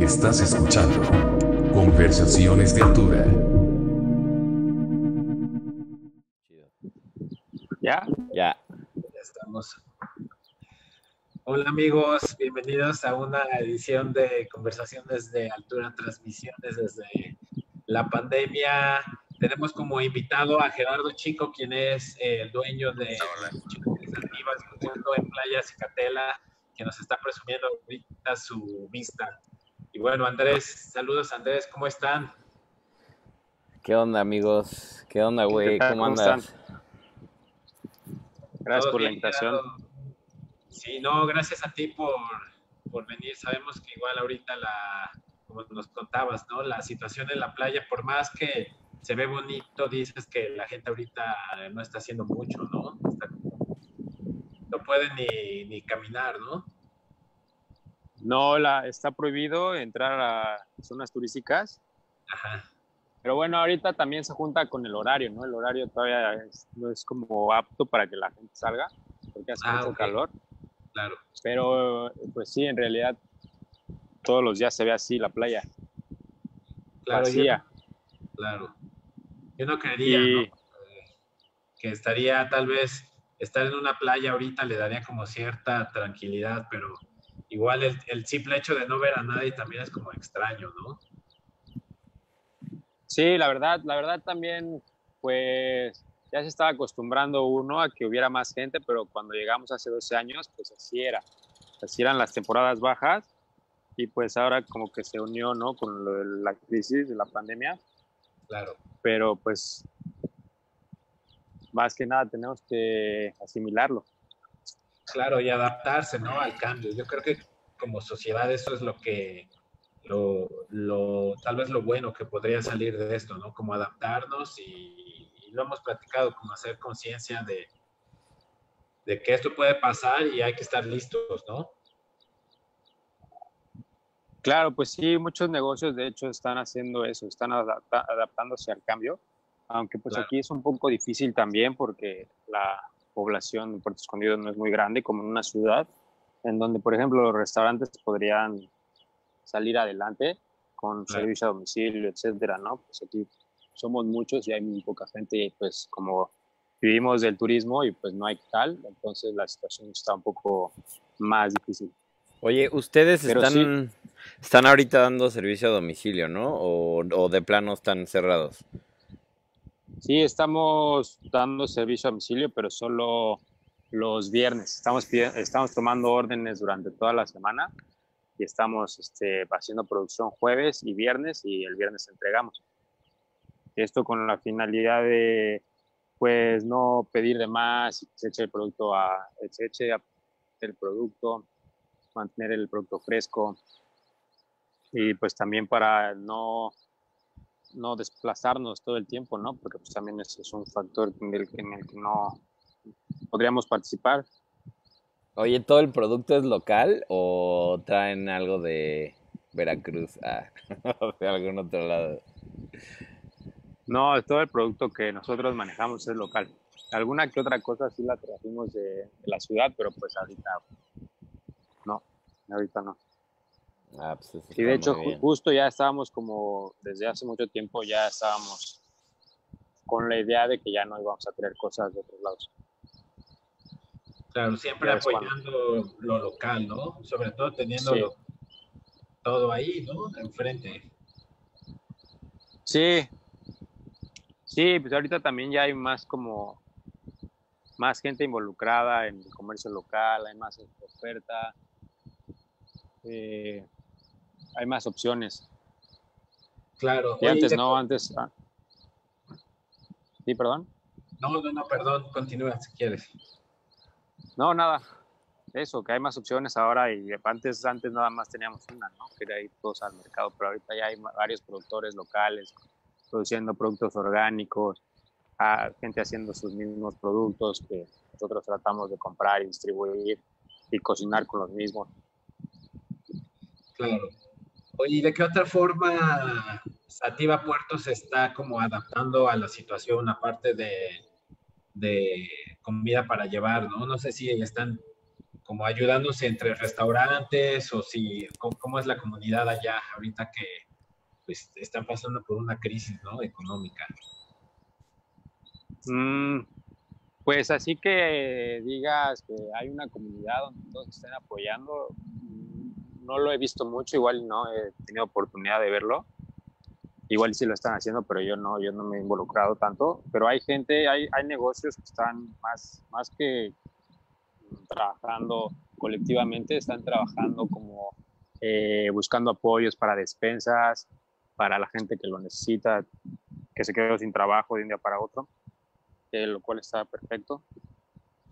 Estás escuchando Conversaciones de Altura. ¿Ya? Ya. Ya estamos. Hola amigos, bienvenidos a una edición de Conversaciones de Altura, transmisiones desde la pandemia. Tenemos como invitado a Gerardo Chico, quien es el dueño de Chico en Playa Cicatela, que nos está presumiendo ahorita su vista. Y bueno, Andrés, saludos Andrés, ¿cómo están? ¿Qué onda, amigos? ¿Qué onda, güey? ¿Cómo, ¿Cómo andas? están? Gracias por la invitación. Sí, no, gracias a ti por, por venir. Sabemos que igual ahorita la, como nos contabas, ¿no? La situación en la playa, por más que se ve bonito, dices que la gente ahorita no está haciendo mucho, ¿no? No puede ni, ni caminar, ¿no? No, la, está prohibido entrar a zonas turísticas, Ajá, pero bueno, ahorita también se junta con el horario, ¿no? El horario todavía es- no es como apto para que la gente salga, porque hace Ah, mucho calor, claro. pero pues sí, en realidad todos los días se ve así la playa, Claro, yo, claro. Yo no creería, Y- ¿no? Eh, Que estaría tal vez estar en una playa ahorita le daría como cierta tranquilidad, pero igual el, el simple hecho de no ver a nadie también es como extraño, ¿no? Sí, la verdad, la verdad también, pues ya se estaba acostumbrando uno a que hubiera más gente, pero cuando llegamos hace 12 años, pues así era. Así eran las temporadas bajas y pues ahora como que se unió, ¿no? Con lo de la crisis de la pandemia, Claro. pero pues más que nada tenemos que asimilarlo. Claro, y adaptarse, ¿no? Al cambio. Yo creo que como sociedad eso es lo que, lo, lo, tal vez lo bueno que podría salir de esto, ¿no? Como adaptarnos y, y lo hemos platicado, como hacer conciencia de, de que esto puede pasar y hay que estar listos, ¿no? Claro, pues sí, muchos negocios de hecho están haciendo eso, están adapta- adaptándose al cambio, aunque pues Claro. aquí es un poco difícil también porque la población en Puerto Escondido no es muy grande como en una ciudad, en donde por ejemplo los restaurantes podrían salir adelante con Claro. servicio a domicilio, etcétera, ¿no? Pues aquí somos muchos y hay muy poca gente y pues como vivimos del turismo y pues no hay tal, entonces la situación está un poco más difícil. Oye, ustedes Pero están, están ahorita dando servicio a domicilio, ¿no? O, o de plano están cerrados. Sí, estamos dando servicio a domicilio, pero solo los viernes. Estamos, estamos tomando órdenes durante toda la semana y estamos este, haciendo producción jueves y viernes y el viernes entregamos. Esto con la finalidad de, pues, no pedir de más que se eche el producto a, se eche el producto, mantener el producto fresco y pues también para no no desplazarnos todo el tiempo, ¿no? Porque pues también ese es un factor en el, en el que no podríamos participar. Oye, ¿todo el producto es local o traen algo de Veracruz? Ah, de algún otro lado. No, todo el producto que nosotros manejamos es local. Alguna que otra cosa sí la trajimos de, de la ciudad, pero pues ahorita no, ahorita no. Ah, pues eso Y de hecho, justo ya estábamos como, desde hace mucho tiempo ya estábamos con la idea de que ya no íbamos a traer cosas de otros lados. Claro, siempre Ya apoyando lo local, ¿no? Sobre todo teniendo Sí. lo- todo ahí, ¿no? Enfrente. Sí, sí, pues ahorita también ya hay más como más gente involucrada en el comercio local, hay más oferta, eh, hay más opciones. Claro. Y Oye, antes no, antes. ah. Sí, perdón. No, no, no, perdón, continúa si quieres. No, nada. Eso, que hay más opciones ahora y antes, antes nada más teníamos una, ¿no? Que era ir todos al mercado, pero ahorita ya hay varios productores locales produciendo productos orgánicos, a gente haciendo sus mismos productos que nosotros tratamos de comprar y distribuir y cocinar con los mismos. Claro. Oye, ¿y de qué otra forma Sativa Puerto se está como adaptando a la situación, aparte de, de comida para llevar, ¿no? No sé si están como ayudándose entre restaurantes o si, cómo, es la comunidad allá ahorita que pues, están pasando por una crisis ¿no? económica. Mm, pues así que digas que hay una comunidad donde todos estén apoyando, no lo he visto mucho, igual no he tenido oportunidad de verlo. Igual sí lo están haciendo, pero yo no, yo no me he involucrado tanto. Pero hay gente, hay, hay negocios que están más, más que trabajando colectivamente, están trabajando como eh, buscando apoyos para despensas, para la gente que lo necesita, que se quedó sin trabajo de un día para otro, lo cual está perfecto.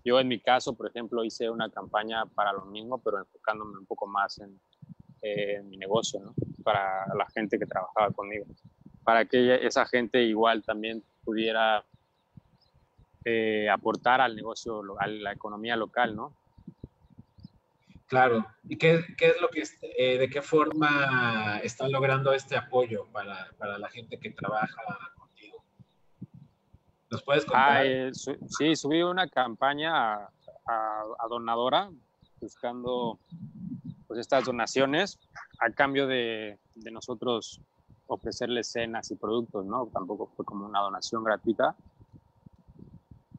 Yo en mi caso, por ejemplo, hice una campaña para lo mismo, pero enfocándome un poco más en, mi negocio, ¿no? para la gente que trabajaba conmigo, para que esa gente igual también pudiera eh, aportar al negocio, a la economía local, ¿no? Claro. ¿Y qué, qué es lo que, eh, de qué forma están logrando este apoyo para, para la gente que trabaja? ¿Nos puedes contar? Ah, eh, sí, subí una campaña a, a, donadora buscando pues estas donaciones a cambio de, de nosotros ofrecerles cenas y productos, ¿no? Tampoco fue como una donación gratuita.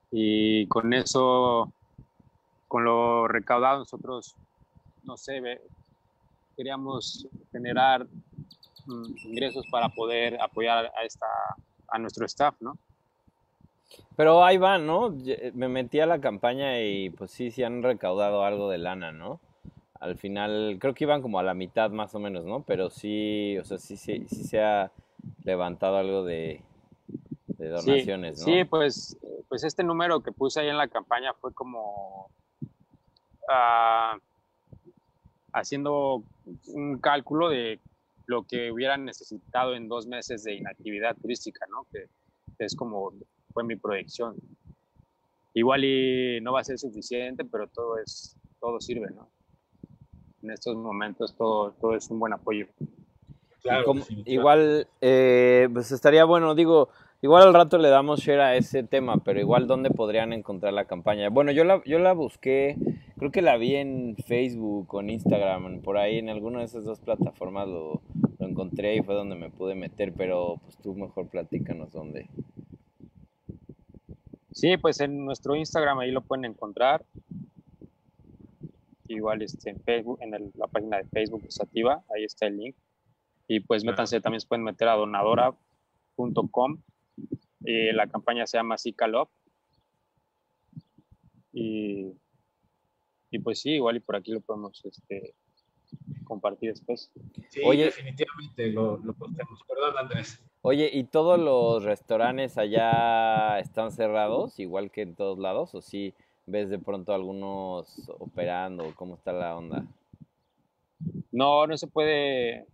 Y con eso, con lo recaudado, nosotros no sé, queríamos generar mm, ingresos para poder apoyar a, esta, a nuestro staff, ¿no? Pero ahí van, ¿no? Me metí a la campaña y pues sí, sí han recaudado algo de lana, ¿no? Al final, creo que iban como a la mitad más o menos, ¿no? Pero sí, o sea, sí, sí, sí se ha levantado algo de, donaciones, ¿no? Sí, pues, pues este número que puse ahí en la campaña fue como... Uh, haciendo un cálculo de lo que hubieran necesitado en dos meses de inactividad turística, ¿no? Que es como fue mi proyección. Igual y no va a ser suficiente, pero todo es todo sirve, ¿no? En estos momentos todo, todo es un buen apoyo. Claro, igual, eh, pues estaría bueno, digo, igual al rato le damos share a ese tema, pero igual dónde podrían encontrar la campaña. Bueno, yo la, yo la busqué Creo que la vi en Facebook o en Instagram, por ahí en alguna de esas dos plataformas lo, encontré y fue donde me pude meter, pero pues tú mejor platícanos dónde. Sí, pues en nuestro Instagram ahí lo pueden encontrar. Igual este, en Facebook, en la página de Facebook es activa, ahí está el link. Y pues métanse, también se pueden meter a donadora.com. y la campaña se llama Love. Y y pues sí, igual y por aquí lo podemos este, compartir después. Sí, Oye, definitivamente lo, lo postemos. Perdón, Andrés. Oye, ¿y todos los restaurantes allá están cerrados, igual que en todos lados? ¿O sí ves de pronto algunos operando? ¿Cómo está la onda? No, no se puede,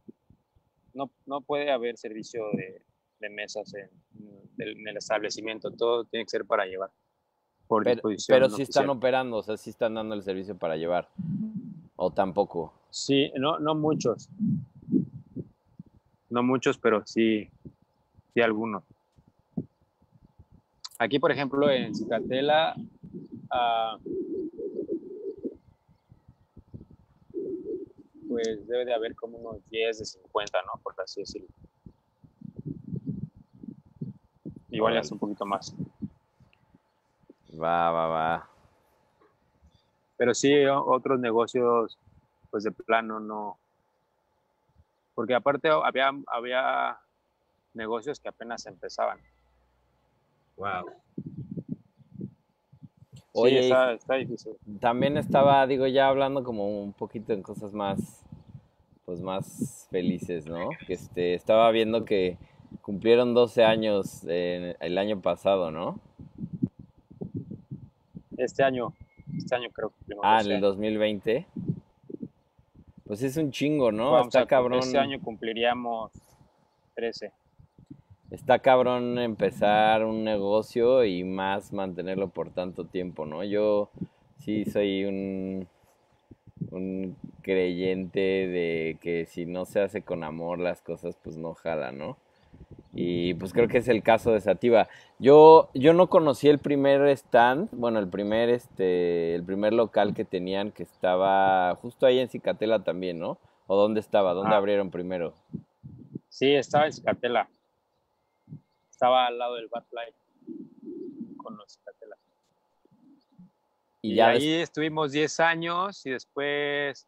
no, no puede haber servicio de, de mesas en, en, el establecimiento. Todo tiene que ser para llevar pero, si están operando, o sea, si están dando el servicio para llevar. O tampoco. Sí, no, no muchos. No muchos, pero sí, sí algunos. Aquí, por ejemplo, en Cicatela, ah, pues debe de haber como unos 10 de 50, ¿no? Por así decirlo. Igual ya es un poquito más. Va, va, va. Pero sí, otros negocios, pues de plano no. Porque aparte había, había negocios que apenas empezaban. Wow. Oye, está, difícil. También estaba, digo, ya hablando como un poquito en cosas más, pues más felices, ¿no? Que este, estaba viendo que cumplieron 12 años el año pasado, ¿no? este año, este año creo que. Ah, en el 2020. Pues es un chingo, ¿no? Está cabrón. Este año cumpliríamos 13. Está cabrón empezar un negocio y más mantenerlo por tanto tiempo, ¿no? Yo sí soy un, un creyente de que si no se hace con amor las cosas, pues no jala, ¿no? Y pues creo que es el caso de Sativa. Yo, yo no conocí el primer stand, bueno, el primer, este, el primer local que tenían que estaba justo ahí en Cicatela también, ¿no? ¿O dónde estaba? ¿Dónde Ah. abrieron primero? Sí, estaba en Cicatela. Estaba al lado del Batfly con los Cicatela. Y, Y, ya ahí des- estuvimos 10 años y después,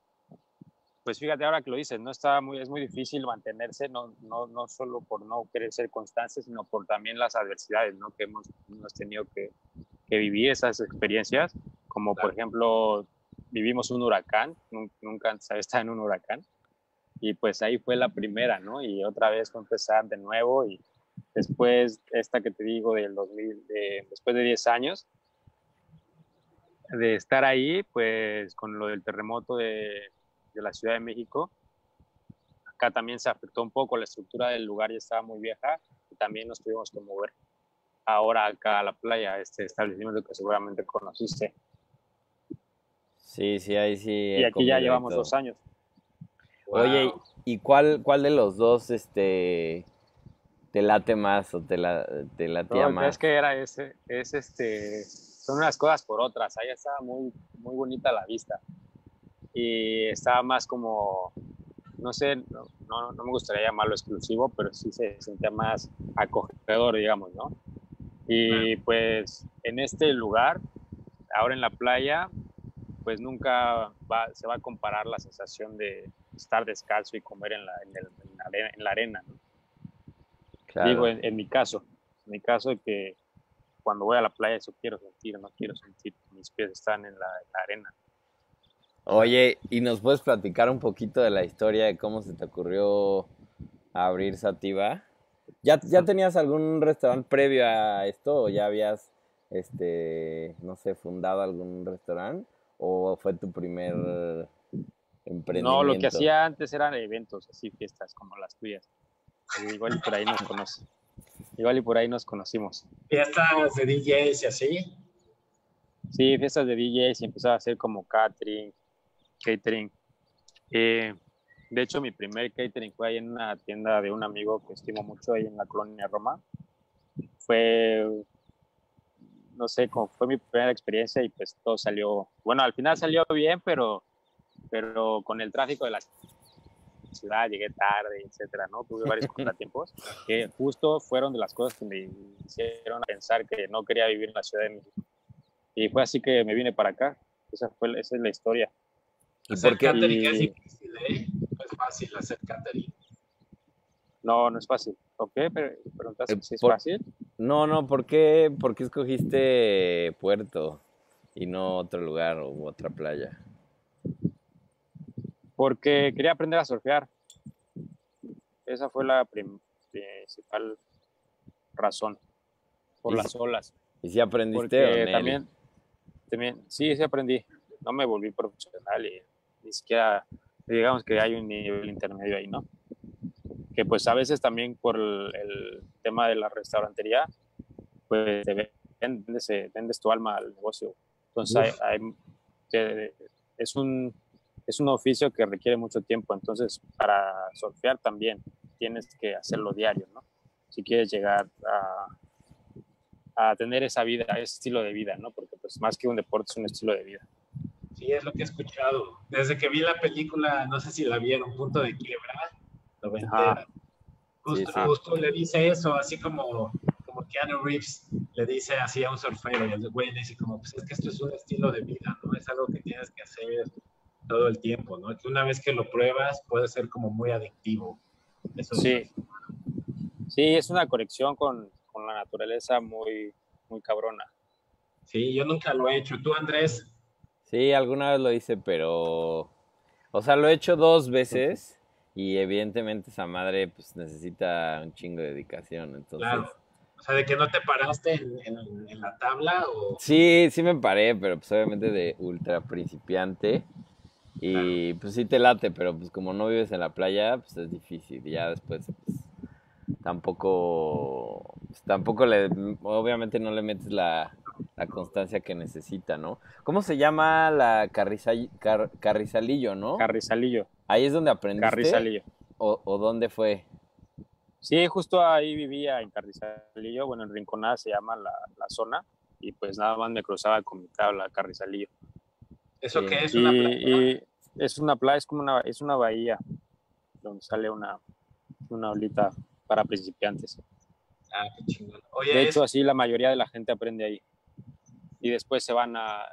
pues fíjate ahora que lo dices, no está muy, es muy difícil mantenerse, no, no, no solo por no querer ser constante, sino por también las adversidades ¿no? que hemos, hemos tenido que, que vivir, esas experiencias, como por ejemplo, vivimos un huracán, nun- nunca antes había estado en un huracán, y pues ahí fue la primera, ¿no? Y otra vez fue empezar de nuevo y después esta que te digo del 2000, de- después de 10 años, de estar ahí, pues con lo del terremoto de, de la Ciudad de México, acá también se afectó un poco, la estructura del lugar ya estaba muy vieja y también nos tuvimos que mover ahora acá a la playa, este establecimiento que seguramente conociste. Sí, sí, ahí sí. Y aquí ya llevamos todo. dos años. Oye, Wow. ¿y cuál, cuál de los dos este te late más o te, la, te latía No, más? es que era ese, es este, son unas cosas por otras. Allá estaba muy, muy bonita la vista. Y estaba más como, no sé, no, no, no me gustaría llamarlo exclusivo, pero sí se sentía más acogedor, digamos, ¿no? Y pues en este lugar, ahora en la playa, pues nunca va, se va a comparar la sensación de estar descalzo y comer en la, en el- en la arena, en la arena, ¿no? Claro. Digo, en, en mi caso, en mi caso que cuando voy a la playa eso quiero sentir, no quiero sentir que mis pies están en la, en la arena. Oye, ¿y nos puedes platicar un poquito de la historia de cómo se te ocurrió abrir Sativa? ¿Ya, ya tenías algún restaurante previo a esto o ya habías, este, no sé, fundado algún restaurante? ¿O fue tu primer emprendimiento? No, lo que hacía antes eran eventos, así fiestas como las tuyas. Igual y por ahí nos conoce. Igual y por ahí nos conocimos. Fiestas de DJs y así. Sí, fiestas de DJs y empezaba a hacer como catering, catering. Eh, de hecho, mi primer catering fue ahí en una tienda de un amigo que estimo mucho ahí en la colonia Roma. Fue, no sé, como fue mi primera experiencia y pues todo salió, bueno, al final salió bien, pero, pero con el tráfico de la ciudad llegué tarde, etcétera, ¿no? Tuve varios contratiempos que justo fueron de las cosas que me hicieron pensar que no quería vivir en la Ciudad de México. Y fue así que me vine para acá. Esa, fue, esa es la historia. ¿Y Hacer por qué? catering es difícil, ¿eh? No es fácil hacer catering. No, no es fácil. ¿Ok? Pero preguntaste Eh, si es por- fácil. No, no, ¿por qué, por qué escogiste Puerto y no otro lugar o otra playa? Porque quería aprender a surfear. Esa fue la principal razón. Por las olas. ¿Y si aprendiste también, también, sí, sí aprendí. No me volví profesional y ni siquiera, digamos que hay un nivel intermedio ahí, ¿no? Que pues a veces también por el, el tema de la restaurantería, pues te vendes, eh, vendes tu alma al negocio. Entonces hay- hay- es, un, es un oficio que requiere mucho tiempo. Entonces para surfear también tienes que hacerlo diario, ¿no? Si quieres llegar a, a tener esa vida, ese estilo de vida, ¿no? Porque pues más que un deporte es un estilo de vida. Sí, es lo que he escuchado. Desde que vi la película, no sé si la vieron, Punto de Quiebra. Justo, sí. justo le dice eso, así como, como Keanu Reeves le dice así a un surfero y el güey le dice como, pues es que esto es un estilo de vida, ¿no? Es algo que tienes que hacer todo el tiempo, ¿no? Que una vez que lo pruebas puede ser como muy adictivo. Eso Sí. Sí, es una conexión con, con la naturaleza muy, muy cabrona. Sí, yo nunca lo he hecho. ¿Tú, Andrés? Sí, alguna vez lo hice, pero... O sea, lo he hecho dos veces y evidentemente esa madre pues necesita un chingo de dedicación, entonces... Claro. O sea, de que no te paraste en, en- en la tabla o... Sí, sí me paré, pero pues obviamente de ultra principiante. Y pues sí te late, pero pues como no vives en la playa, pues es difícil. Y ya después, pues tampoco, pues, tampoco le, obviamente no le metes la, la constancia que necesita, ¿no? ¿Cómo se llama la carrizal- car- carrizalillo, no? Carrizalillo, Ahí es donde aprendiste. carrizalillo. O, ¿O dónde fue? Sí, justo ahí vivía en Carrizalillo, bueno, en Rinconada se llama la, la zona, y pues nada más me cruzaba con mi tabla Carrizalillo. ¿Eso qué es? ¿Una playa? Es una playa, es como una, es una bahía donde sale una, una olita para principiantes. Ah, qué chingón. de hecho, así la mayoría de la gente aprende ahí. Y después se van a,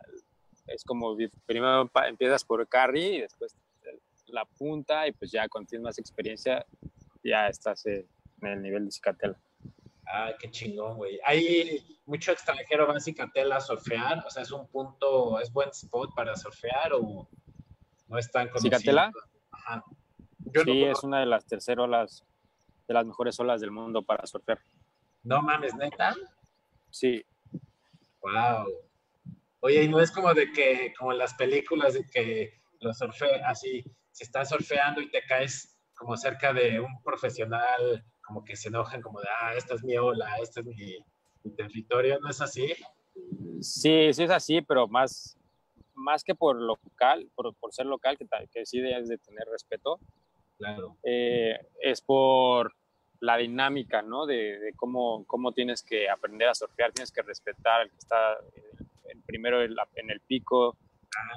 es como, primero empiezas por carry y después la punta y pues ya con tienes más experiencia ya estás en el nivel de Cicatela. Ah, qué chingón, güey. Hay mucho extranjero va a Cicatela a surfear, o sea, es un punto, es buen spot para surfear o no es tan conocido. ¿Cicatela? Ajá. sí, es una de las terceras olas, de las mejores olas del mundo para surfear. No mames, neta. Sí. Wow. Oye, y no es como de que, como en las películas, de que lo surfe así, si estás surfeando y te caes como cerca de un profesional como que se enojan como de, ah, esta es mi ola, este es mi, territorio, ¿no es así? Sí, sí es así, pero más, más que por local, por, por ser local, que, que sí debes de tener respeto, claro. Eh, es por la dinámica, ¿no? De, cómo, cómo tienes que aprender a surfear, tienes que respetar al que está en, primero en, en, el pico,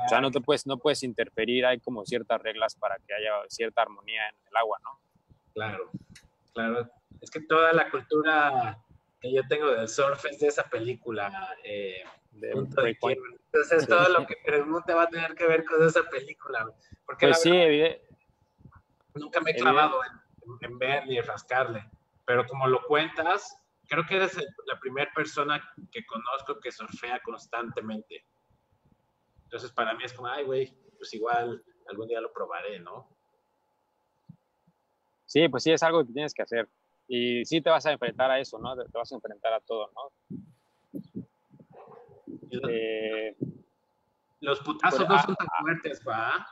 o sea, no te puedes, no puedes interferir, hay como ciertas reglas para que haya cierta armonía en el agua, ¿no? Claro. Claro, es que toda la cultura que yo tengo del surf es de esa película. Eh, de Entonces todo lo que pregunte va a tener que ver con esa película. Porque pues sí, nunca me he clavado en, ver ni rascarle. Pero como lo cuentas, creo que eres la primera persona que conozco que surfea constantemente. Entonces para mí es como, ay, güey, pues igual algún día lo probaré, ¿no? Sí, pues sí, es algo que tienes que hacer. Y sí te vas a enfrentar a eso, ¿no? Te vas a enfrentar a todo, ¿no? Eh, los putazos no son tan fuertes, ¿va?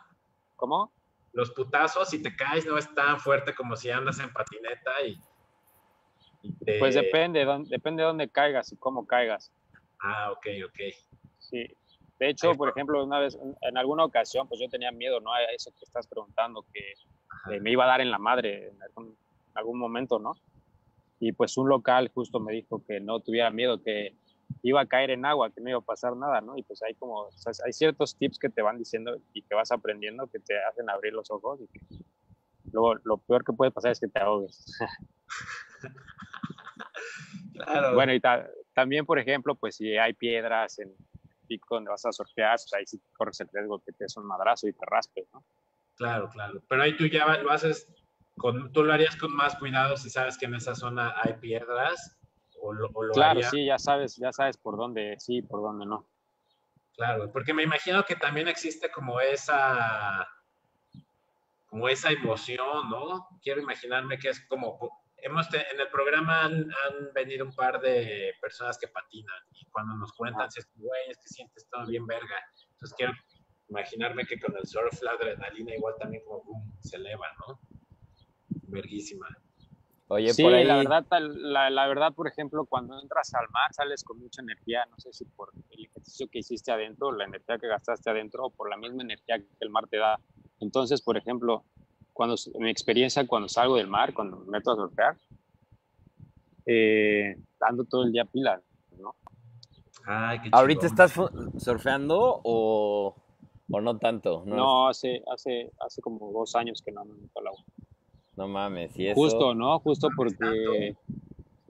¿Cómo? Los putazos, si te caes, no es tan fuerte como si andas en patineta y... Pues depende, depende de dónde caigas y cómo caigas. Ah, ok, ok. Sí. De hecho, por ejemplo, una vez, en alguna ocasión, pues yo tenía miedo, ¿no? A eso que estás preguntando, que me iba a dar en la madre en algún, momento, ¿no? Y pues un local justo me dijo que no tuviera miedo, que iba a caer en agua, que no iba a pasar nada, ¿no? Y pues hay como, hay ciertos tips que te van diciendo y que vas aprendiendo que te hacen abrir los ojos y que luego lo peor que puede pasar es que te ahogues. claro. Bueno, y también, por ejemplo, pues si hay piedras en el pico donde vas a sortear, pues ahí sí corres el riesgo que te des un madrazo y te raspes, ¿no? Claro, claro. Pero ahí tú ya lo haces, con, tú lo harías con más cuidado si sabes que en esa zona hay piedras o lo, Claro, sí, ya sabes, ya sabes por dónde sí, por dónde no. Claro, porque me imagino que también existe como esa, como esa emoción, ¿no? Quiero imaginarme que es como, hemos, en el programa han, venido un par de personas que patinan y cuando nos cuentan, si es güey, es que sientes todo bien verga. Entonces quiero imaginarme que con el surf la adrenalina igual también como se eleva, ¿no? Verguísima. Oye, sí, por ahí... la verdad, la, la, verdad, por ejemplo, cuando entras al mar sales con mucha energía, no sé si por el ejercicio que hiciste adentro, la energía que gastaste adentro, o por la misma energía que el mar te da. Entonces, por ejemplo, cuando mi experiencia cuando salgo del mar, cuando me meto a surfear, eh, dando todo el día pilas, ¿no? Ay, qué ¿Ahorita estás surfeando o...? ¿O no tanto? No, hace, hace, hace como dos años que no me meto al agua. No mames, y eso... Justo, ¿no? Justo porque,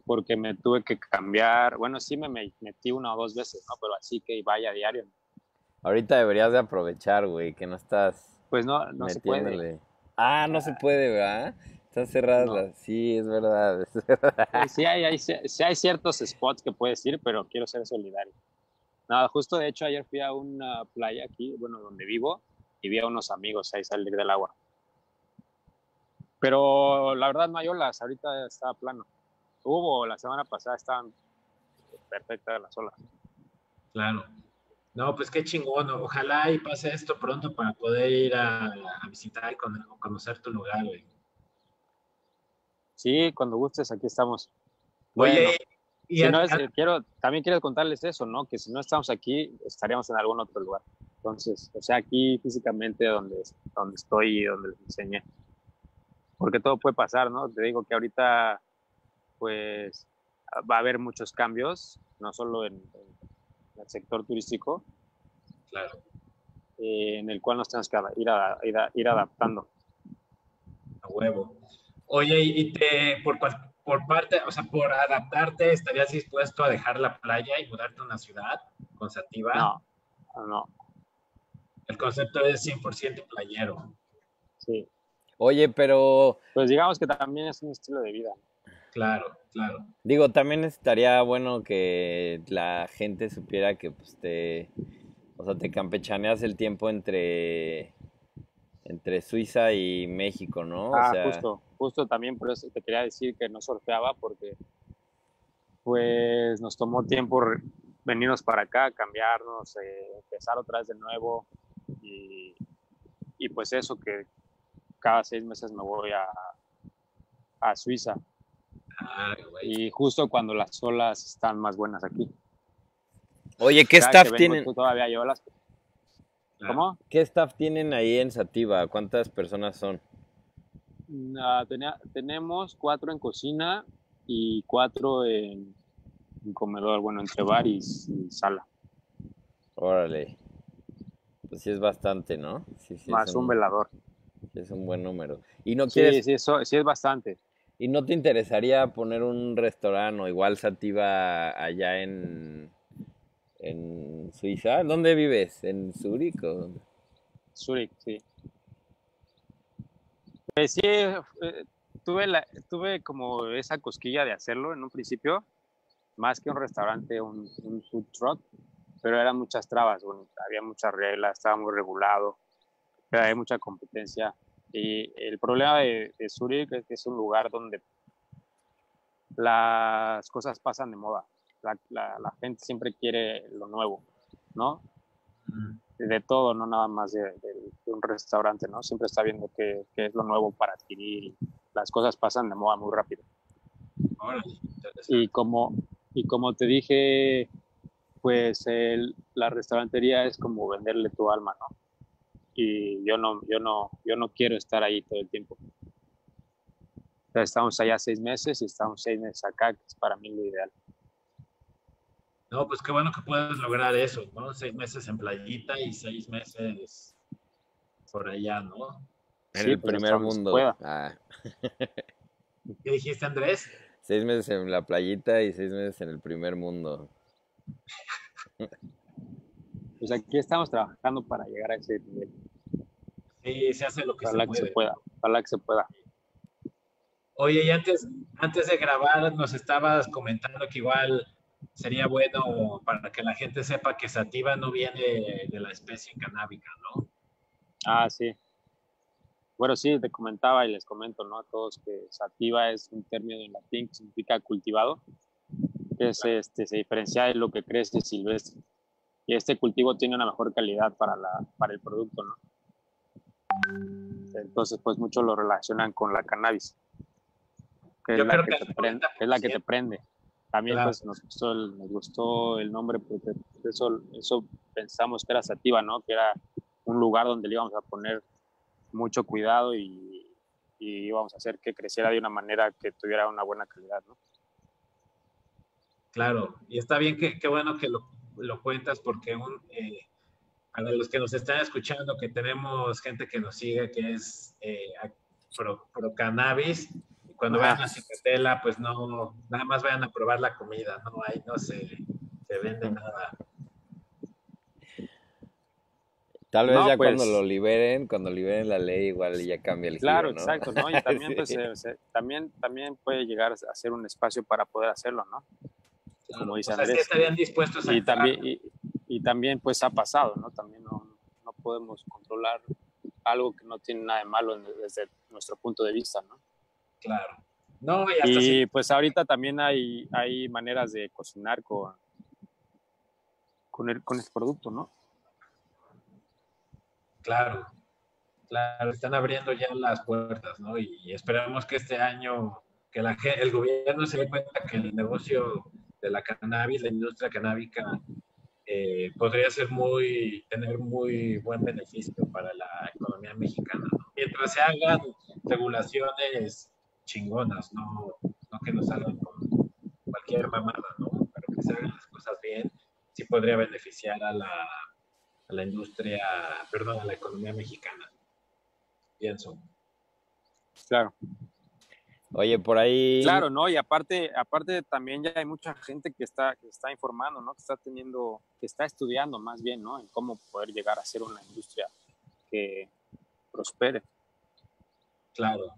porque me tuve que cambiar. Bueno, sí me metí una o dos veces, ¿no? Pero así que vaya a diario. Ahorita deberías de aprovechar, güey, que no estás... Pues no, no se puede. Ah, no se puede, ¿verdad? Están cerradas Sí, es verdad, Sí hay, hay, sí hay ciertos spots que puedes ir, pero quiero ser solidario. Nada, justo de hecho ayer fui a una playa aquí, bueno, donde vivo, y vi a unos amigos ahí salir del agua. Pero la verdad no hay olas, ahorita está plano. Hubo, la semana pasada estaban perfectas las olas. Claro. No, pues qué chingón. Ojalá y pase esto pronto para poder ir a, visitar y conocer tu lugar, güey. Sí, cuando gustes, aquí estamos. Oye, si no es, quiero, también quiero contarles eso, ¿no? Que si no estamos aquí, estaríamos en algún otro lugar. Entonces, o sea, aquí físicamente donde, donde estoy y donde les enseñé. Porque todo puede pasar, ¿no? Te digo que ahorita pues va a haber muchos cambios, no solo en, el sector turístico, claro. Eh, en el cual nos tenemos que ir, ir, adaptando. A huevo. Oye, y te, por, por parte, o sea, por adaptarte, ¿estarías dispuesto a dejar la playa y mudarte a una ciudad con Sativa? No, no. El concepto es 100% playero. Sí. Oye, pero... Pues digamos que también es un estilo de vida. Claro, claro. Digo, también estaría bueno que la gente supiera que pues te... O sea, te campechaneas el tiempo entre entre Suiza y México, ¿no? Ah, justo, justo también por eso te quería decir que no surfeaba porque pues nos tomó tiempo venirnos para acá, cambiarnos, eh, empezar otra vez de nuevo y, y, pues eso que cada seis meses me voy a, a Suiza. Ah, y justo cuando las olas están más buenas aquí. Oye, ¿qué staff tienen? Todavía hay olas, ¿Cómo? ¿Qué staff tienen ahí en Sativa? ¿Cuántas personas son? tenemos cuatro en cocina y cuatro en, comedor, bueno, entre bar y, sala. Órale. Pues sí es bastante, ¿no? Sí, sí Más un, velador. Es un buen número. ¿Y no quieres... Sí, sí, sí es bastante. ¿Y no te interesaría poner un restaurante o igual Sativa allá en, en Suiza. ¿Dónde vives? ¿En Zurich o Zurich, sí. Pues sí, eh, tuve, la, tuve como esa cosquilla de hacerlo en un principio, más que un restaurante, un, food truck, pero eran muchas trabas, había muchas reglas, estaba muy regulado, pero hay mucha competencia. Y el problema de, de Zurich es que es un lugar donde las cosas pasan de moda la, gente siempre quiere lo nuevo, ¿no? De todo, no nada más de, un restaurante, ¿no? Siempre está viendo qué, es lo nuevo para adquirir. Las cosas pasan de moda muy rápido. y como, y como te dije, pues la restaurantería es como venderle tu alma, ¿no? Y yo no, yo no, yo no quiero estar ahí todo el tiempo. estamos allá seis meses y estamos seis meses acá, que es para mí lo ideal. No, pues qué bueno que puedes lograr eso, ¿no? Seis meses en playita y seis meses por allá, ¿no? En el pues, primer mundo. Ah. ¿Qué dijiste, Andrés? Seis meses en la playita y seis meses en el primer mundo. Pues aquí estamos trabajando para llegar a ese nivel. Sí, se hace lo que se, puede. que se pueda. Ojalá que se pueda. Oye, y antes, antes de grabar nos estabas comentando que igual sería bueno para que la gente sepa que sativa no viene de la especie canábica, ¿no? Ah, sí. Bueno, sí, te comentaba y les comento, ¿no? A todos que sativa es un término en latín que significa cultivado, que es, este, se diferencia de lo que crece silvestre. Y este cultivo tiene una mejor calidad para, la, para el producto, ¿no? Entonces, pues muchos lo relacionan con la cannabis, que, es la que, te prende, es la que te prende. También pues nos gustó, el, nos gustó el nombre porque eso, eso pensamos que era Sativa, ¿no? Que era un lugar donde le íbamos a poner mucho cuidado y, y íbamos a hacer que creciera de una manera que tuviera una buena calidad, ¿no? Claro, y está bien, que, bueno que lo, lo cuentas porque un, eh, para los que nos están escuchando, que tenemos gente que nos sigue, que es eh, pro, pro, cannabis, cuando vayan a Cicatela, pues no, nada más vayan a probar la comida, no hay, no se, se vende nada. Tal vez ya cuando pues lo liberen, cuando liberen la ley, igual ya cambia el Claro, giro, ¿no? exacto, ¿no? Y también, pues, también, también puede llegar a ser un espacio para poder hacerlo, ¿no? Como dice Andrés. que estarían dispuestos a y también, y, también, pues, ha pasado, ¿no? También no, no podemos controlar algo que no tiene nada de malo desde nuestro punto de vista, ¿no? Claro. No, y, pues ahorita también hay, hay maneras de cocinar con, con, el, con este producto, ¿no? Claro, claro, están abriendo ya las puertas, ¿no? Y, esperamos que este año, que la, el gobierno se dé cuenta que el negocio de la cannabis, la industria canábica, eh, podría ser muy, tener muy buen beneficio para la economía mexicana. ¿no? Mientras se hagan regulaciones chingonas, no, no que nos salgan con cualquier mamada, ¿no? Pero que se hagan las cosas bien, sí podría beneficiar a la, a la industria, perdón, a la economía mexicana. Pienso. Claro. Oye, por ahí. Claro, ¿no? Y aparte, aparte también ya hay mucha gente que está, que está informando, ¿no? Que está teniendo, que está estudiando más bien, ¿no? En cómo poder llegar a ser una industria que prospere. Claro.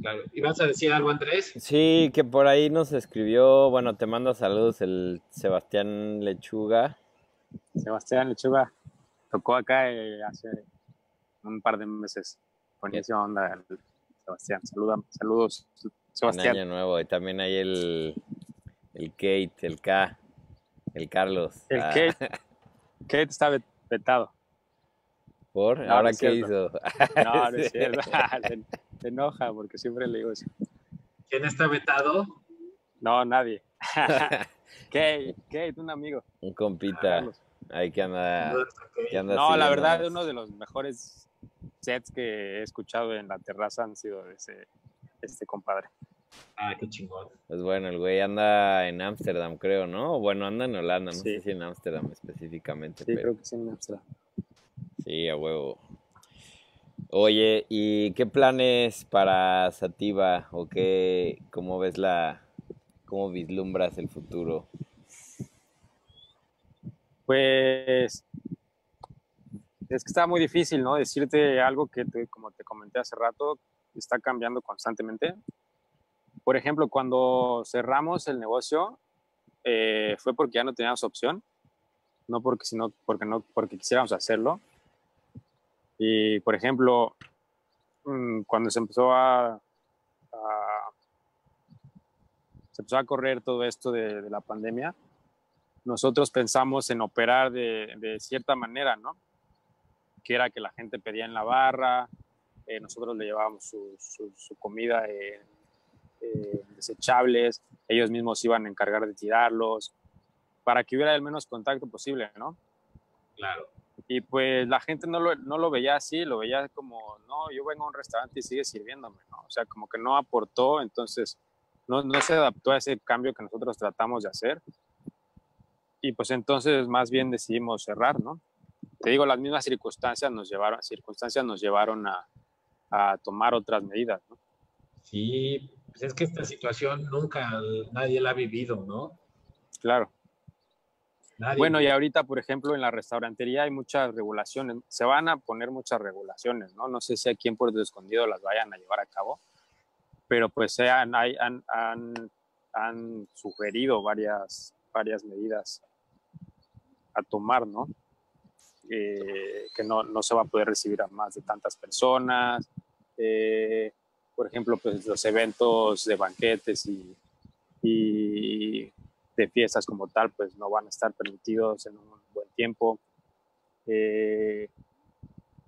Claro. ¿Y vas a decir algo, Andrés? Sí, que por ahí nos escribió, bueno, te mando saludos el Sebastián Lechuga. Sebastián Lechuga tocó acá eh, hace un par de meses. Buenísima onda, Sebastián. Saluda, saludos, Sebastián. año nuevo. Y también hay el, el Kate, el K, el Carlos. El ah. Kate. Kate está vetado. ¿Por? ¿Ahora qué hizo? No, no es cierto. se, enoja porque siempre le digo eso. ¿Quién está vetado? No, nadie. Kate, Kate, un amigo. Un compita. Ahí que anda. no, la verdad, uno de los mejores sets que he escuchado en la terraza han sido de ese, este compadre. Ah, qué chingón. Pues bueno, el güey anda en Ámsterdam, creo, ¿no? Bueno, anda en Holanda, no sé si en Ámsterdam específicamente. Sí, creo que sí en Ámsterdam. Sí, a huevo. Oye, ¿y qué planes para Sativa o qué, cómo ves la, cómo vislumbras el futuro? Pues es que está muy difícil, ¿no? Decirte algo que, como te comenté hace rato, está cambiando constantemente. Por ejemplo, cuando cerramos el negocio, eh, fue porque ya no teníamos opción, no porque, sino porque, no, porque quisiéramos hacerlo. Y, por ejemplo, mm, cuando se empezó a, se empezó a correr todo esto de, la pandemia, nosotros pensamos en operar de, de cierta manera, ¿no? Que era que la gente pedía en la barra, eh, nosotros le llevábamos su, su, comida en, desechables, ellos mismos iban a encargar de tirarlos, para que hubiera el menos contacto posible, ¿no? Claro. Y pues la gente no lo, no lo veía así, lo veía como, no, yo vengo a un restaurante y sigue sirviéndome, ¿no? O sea, como que no aportó, entonces no, no se adaptó a ese cambio que nosotros tratamos de hacer. Y pues entonces más bien decidimos cerrar, ¿no? Te digo, las mismas circunstancias nos llevaron, circunstancias nos llevaron a, a tomar otras medidas, ¿no? Sí, pues es que esta situación nunca nadie la ha vivido, ¿no? Claro. Bueno, y ahorita, por ejemplo, en la restaurantería hay muchas regulaciones, se van a poner muchas regulaciones, ¿no? No sé si aquí en Puerto Escondido las vayan a llevar a cabo, pero pues se han, han, han, han sugerido varias, varias medidas a tomar, ¿no? Eh, que no, no, se va a poder recibir a más de tantas personas. Eh, por ejemplo, pues los eventos de banquetes y, de fiestas como tal, pues no van a estar permitidos en un buen tiempo. Eh,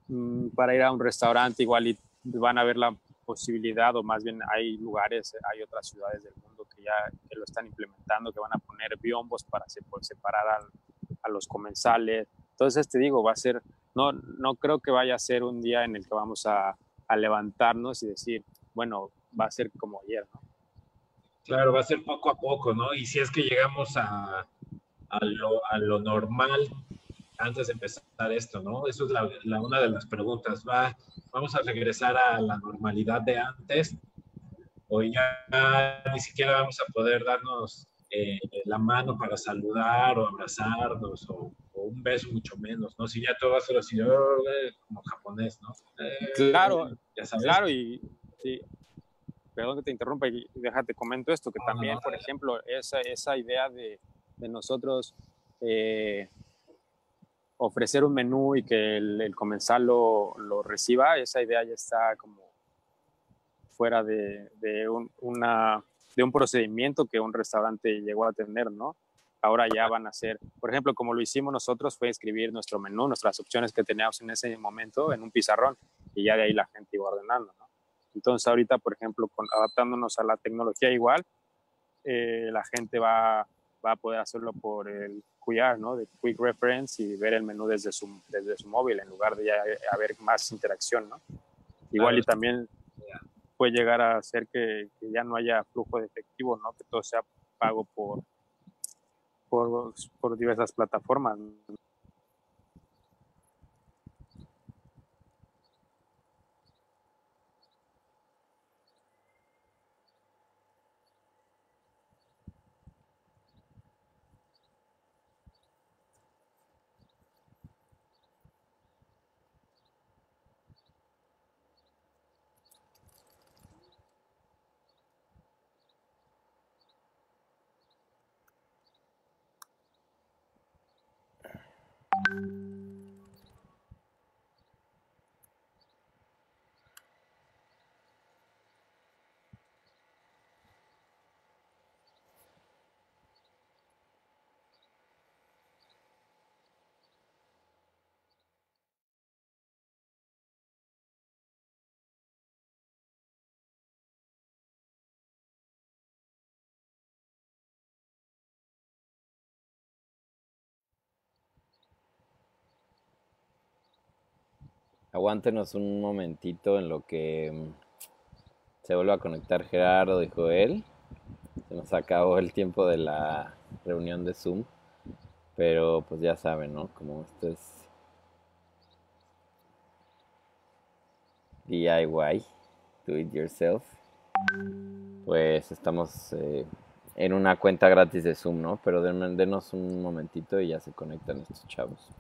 mm, para ir a un restaurante igual van a ver la posibilidad o más bien hay lugares, hay otras ciudades del mundo que ya lo están implementando, que van a poner biombos para separar a los comensales, entonces te digo, va a ser, no, no creo que vaya a ser un día en el que vamos a, a levantarnos y decir, bueno, va a ser como ayer, ¿no? Claro, va a ser poco a poco, ¿no? Y si es que llegamos a, a, lo, a lo, normal antes de empezar esto, ¿no? Eso es la, una de las preguntas. ¿Va, ¿Vamos a regresar a la normalidad de antes? ¿O ya ni siquiera vamos a poder darnos eh, la mano para saludar o abrazarnos un beso mucho menos, ¿no? Si ya todo va a ser así, como japonés, ¿no? Eh, claro, ya sabes. claro, y sí, perdón que te interrumpa y déjate comento esto, que también, por ejemplo, esa, esa idea de, de nosotros eh, ofrecer un menú y que el, comensal lo, lo, reciba, esa idea ya está como fuera de, de un, una de un procedimiento que un restaurante llegó a tener, ¿no? Ahora ya van a ser, por ejemplo, como lo hicimos nosotros, fue escribir nuestro menú, nuestras opciones que teníamos en ese momento en un pizarrón y ya de ahí la gente iba ordenando, ¿no? Entonces ahorita, por ejemplo, con, adaptándonos a la tecnología igual, eh, la gente va, va a poder hacerlo por el QR, ¿no? De Quick Reference y ver el menú desde su, desde su móvil en lugar de ya haber más interacción, ¿no? Igual y también puede llegar a hacer que, que, ya no haya flujo de efectivo, ¿no? Que todo sea pago por, por, por diversas plataformas. Aguántenos un momentito en lo que mm, se vuelve a conectar Gerardo y Joel. Se nos acabó el tiempo de la reunión de Zoom. Pero pues ya saben, ¿no? Como esto es DIY, do it yourself. Pues estamos eh, en una cuenta gratis de Zoom, ¿no? Pero denos un momentito y ya se conectan estos chavos.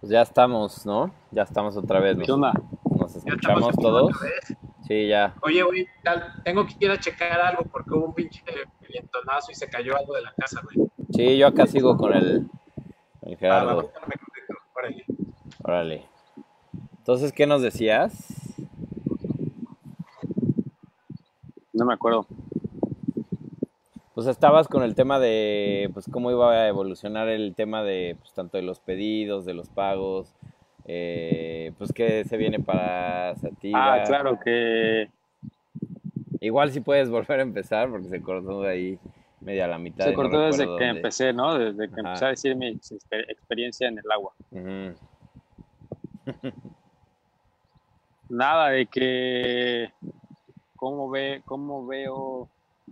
Pues ya estamos, ¿no? Ya estamos otra vez. ¿Qué onda? ¿Nos escuchamos todos? Sí, ya. Oye, güey, tengo que ir a checar algo porque hubo un pinche vientonazo y se cayó algo de la casa, güey. Sí, yo acá sigo con el, el Gerardo. Órale. Órale. Entonces, ¿qué nos decías? No me acuerdo pues estabas con el tema de pues cómo iba a evolucionar el tema de pues tanto de los pedidos, de los pagos, eh, pues qué se viene para Sativa. Ah, claro que igual si puedes volver a empezar porque se cortó de ahí media la mitad. Se cortó desde que empecé, ¿no? Desde que empecé a decir mi experiencia en el agua. Nada de que cómo ve, cómo veo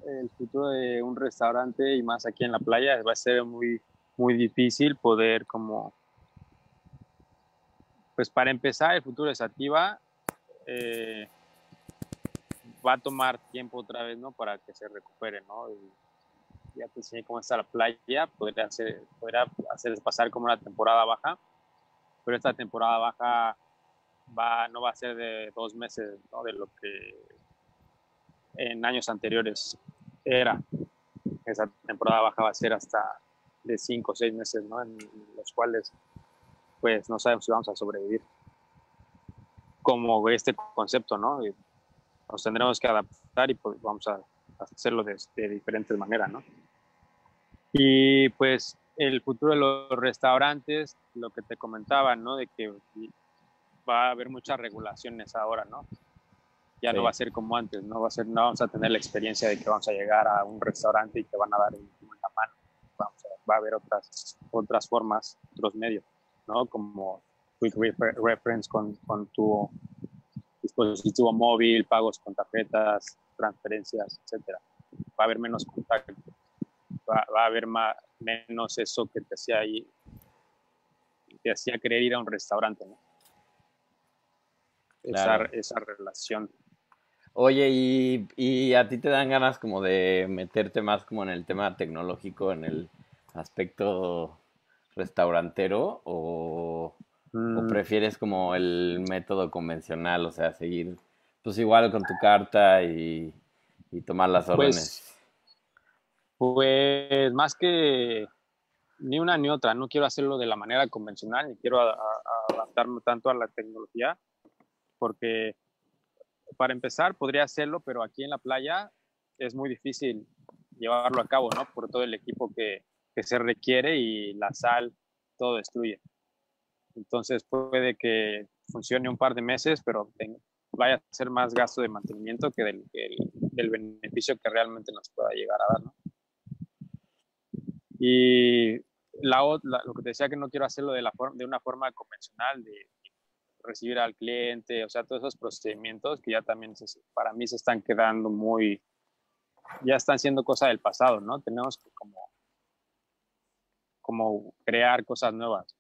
el futuro de un restaurante y más aquí en la playa va a ser muy, muy difícil poder como, pues para empezar el futuro de Sativa eh, va a tomar tiempo otra vez, ¿no? Para que se recupere, ¿no? ya te enseñé cómo está la playa, podría hacer, podría hacer pasar como una temporada baja, pero esta temporada baja va, no va a ser de dos meses, ¿no? De lo que en años anteriores era. Esa temporada baja va a ser hasta de cinco o seis meses, ¿no? En los cuales, pues, no sabemos si vamos a sobrevivir. Como este concepto, ¿no? Nos tendremos que adaptar y pues vamos a hacerlo de, de diferentes maneras, ¿no? Y pues el futuro de los restaurantes, lo que te comentaba, ¿no? De que va a haber muchas regulaciones ahora, ¿no? Ya no va a ser como antes, no va a ser, no vamos a tener la experiencia de que vamos a llegar a un restaurante y te van a dar el en la mano. Vamos a, va a haber otras, otras formas, otros medios, ¿no? Como Quick Reference con, con tu dispositivo móvil, pagos con tarjetas, transferencias, etcétera. Va a haber menos contacto, va, va a haber más, menos eso que te hacía ahí, te hacía querer ir a un restaurante, ¿no? Esa, esa relación Oye, y, y, a ti te dan ganas como de meterte más como en el tema tecnológico, en el aspecto restaurantero, o, mm. prefieres como el método convencional, o sea, seguir pues igual con tu carta y, tomar las pues, órdenes? Pues, más que ni una ni otra, no quiero hacerlo de la manera convencional, ni quiero adaptarme tanto a la tecnología, porque para empezar podría hacerlo, pero aquí en la playa es muy difícil llevarlo a cabo, ¿no? Por todo el equipo que, se requiere y la sal todo destruye. Entonces puede que funcione un par de meses, pero vaya a ser más gasto de mantenimiento que del, beneficio que realmente nos pueda llegar a dar, ¿no? Y la, lo que te decía que no quiero hacerlo de, de una forma convencional, de recibir al cliente, o sea, todos esos procedimientos que ya también para mí se están quedando muy, ya están siendo cosa del pasado, ¿no? Tenemos que como, como crear cosas nuevas.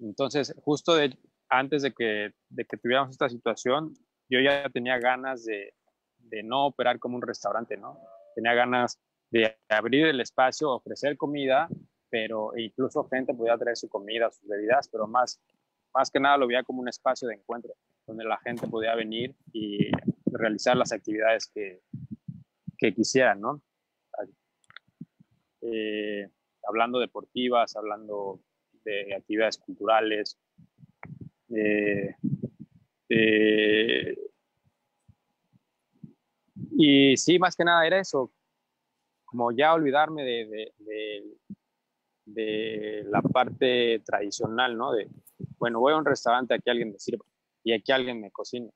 Entonces, justo de, antes de que, de que tuviéramos esta situación, yo ya tenía ganas de, de no operar como un restaurante, ¿no? Tenía ganas de abrir el espacio, ofrecer comida, pero incluso gente podía traer su comida, sus bebidas, pero más más que nada lo veía como un espacio de encuentro, donde la gente podía venir y realizar las actividades que, que quisieran, ¿no? Eh, hablando deportivas, hablando de actividades culturales. Eh, eh, y sí, más que nada era eso, como ya olvidarme de, de, la parte tradicional, ¿no? Bueno, voy a un restaurante, aquí alguien me sirva y aquí alguien me cocina.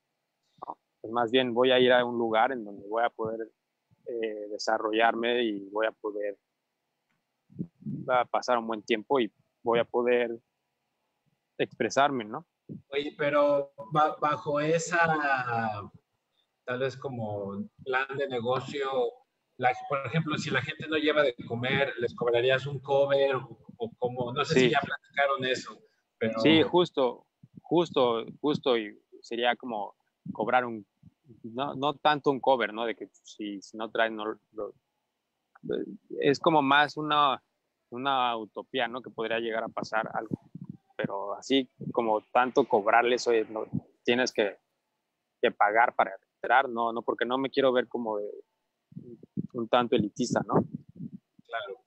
Pues más bien voy a ir a un lugar en donde voy a poder eh, desarrollarme y voy a poder pasar un buen tiempo y voy a poder expresarme, ¿no? Oye, pero bajo esa, tal vez como plan de negocio, por ejemplo, si la gente no lleva de comer, ¿les cobrarías un cover o, como, no sé si ya platicaron eso? Sí, justo, justo, justo, y sería como cobrar un, no, no tanto un cover, ¿no? De que si, si no traen, no, es como más una, una utopía, ¿no? Que podría llegar a pasar algo, pero así como tanto cobrarles, oye, no, tienes que, que pagar para entrar, no, no, porque no me quiero ver como un tanto elitista, ¿no? Claro.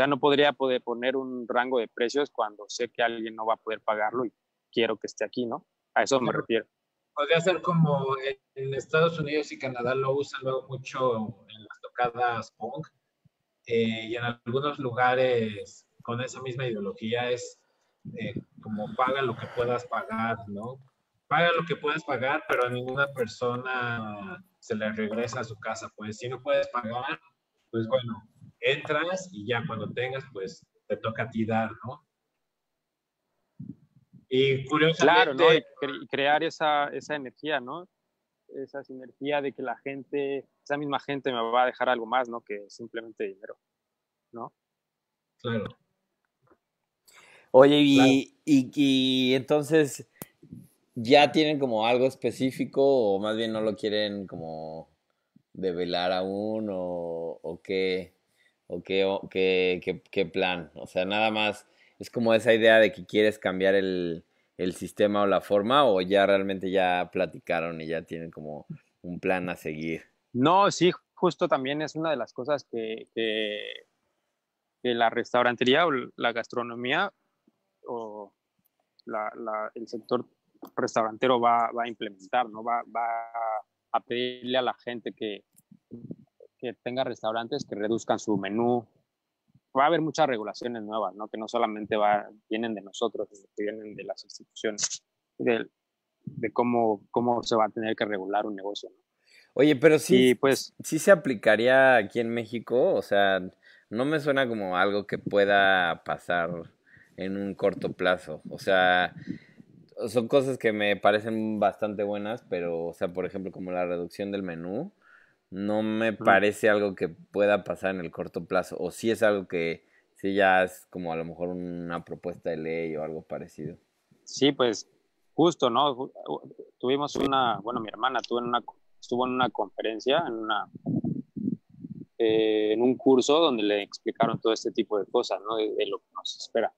Sea, no podría poder poner un rango de precios cuando sé que alguien no va a poder pagarlo y quiero que esté aquí, ¿no? A eso me refiero. Podría ser como en Estados Unidos y Canadá lo usan luego mucho en las tocadas punk eh, y en algunos lugares con esa misma ideología es eh, como paga lo que puedas pagar, ¿no? Paga lo que puedas pagar, pero a ninguna persona se le regresa a su casa. Pues si no puedes pagar, pues bueno, entras y ya cuando tengas, pues te toca a ti dar, ¿no? Y curiosamente... Claro, ¿no? crear esa, esa energía, ¿no? Esa sinergia de que la gente, esa misma gente me va a dejar algo más, ¿no? Que simplemente dinero, ¿no? Claro. Oye, y, y, entonces, ¿ya tienen como algo específico o más bien no lo quieren como develar aún o, o qué? ¿O qué, qué, plan? O sea, nada más es como esa idea de que quieres cambiar el, sistema o la forma o ya realmente ya platicaron y ya tienen como un plan a seguir. No, sí, justo también es una de las cosas que, que, la restaurantería o la gastronomía o el sector restaurantero va, va, a implementar, ¿no? Va, va a pedirle a la gente que, que tenga restaurantes que reduzcan su menú. Va a haber muchas regulaciones nuevas, ¿no? Que no solamente va, vienen de nosotros, que vienen de las instituciones, de, de cómo, cómo se va a tener que regular un negocio. Oye, pero sí, pues, sí se aplicaría aquí en México, o sea, no me suena como algo que pueda pasar en un corto plazo. O sea, son cosas que me parecen bastante buenas, pero, o sea, por ejemplo, como la reducción del menú, no me parece algo que pueda pasar en el corto plazo. O si es algo que sí ya es como a lo mejor una propuesta de ley o algo parecido. Sí, pues justo, ¿no? Tuvimos una, bueno, mi hermana tuvo una estuvo en una conferencia, en, una, eh, en un curso donde le explicaron todo este tipo de cosas, ¿no? De, lo que nos espera.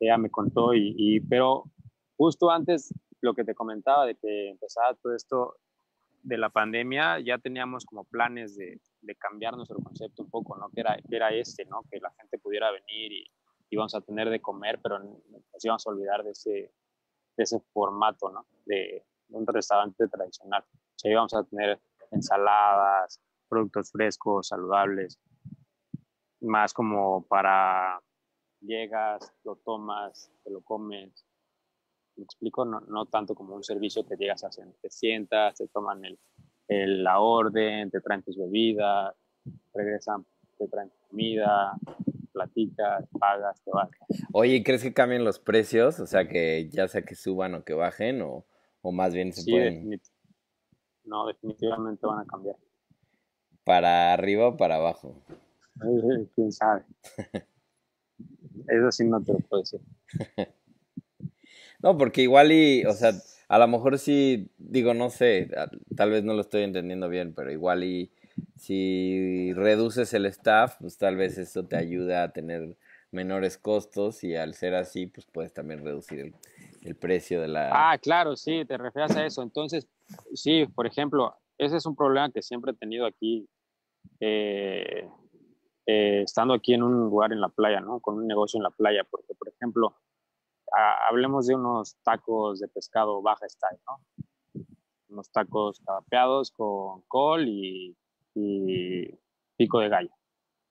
Ella me contó, y, y, pero justo antes, lo que te comentaba de que empezaba todo esto de la pandemia, ya teníamos como planes de, de cambiar nuestro concepto un poco, ¿no? Que era, que era este, ¿no? Que la gente pudiera venir y íbamos a tener de comer, pero nos íbamos a olvidar de ese, de ese formato, ¿no? De, un restaurante tradicional. O sea, íbamos a tener ensaladas, productos frescos, saludables, más como para llegas, lo tomas, te lo comes. Me explico, no, no tanto como un servicio que llegas a hacer, te sientas, te toman el, el, la orden, te traen tus bebidas, regresan, te traen comida, platicas, pagas, te vas. Oye, ¿crees que cambien los precios? O sea, que ya sea que suban o que bajen, o, o más bien se sí, pueden... no, definitivamente van a cambiar. ¿Para arriba o para abajo? ¿Quién sabe? Eso sí no te lo puedo decir. no, porque igual y, o sea, a lo mejor sí, digo, no sé, tal vez no lo estoy entendiendo bien, pero igual y si reduces el staff, pues tal vez eso te ayuda a tener menores costos y al ser así, pues puedes también reducir el, precio de la... Ah, claro, sí, te refieres a eso. Entonces, sí, por ejemplo, ese es un problema que siempre he tenido aquí, eh, eh, estando aquí en un lugar en la playa, ¿no? Con un negocio en la playa, porque, por ejemplo, a, hablemos de unos tacos de pescado baja style, ¿no? Unos tacos capeados con col y y pico de gallo,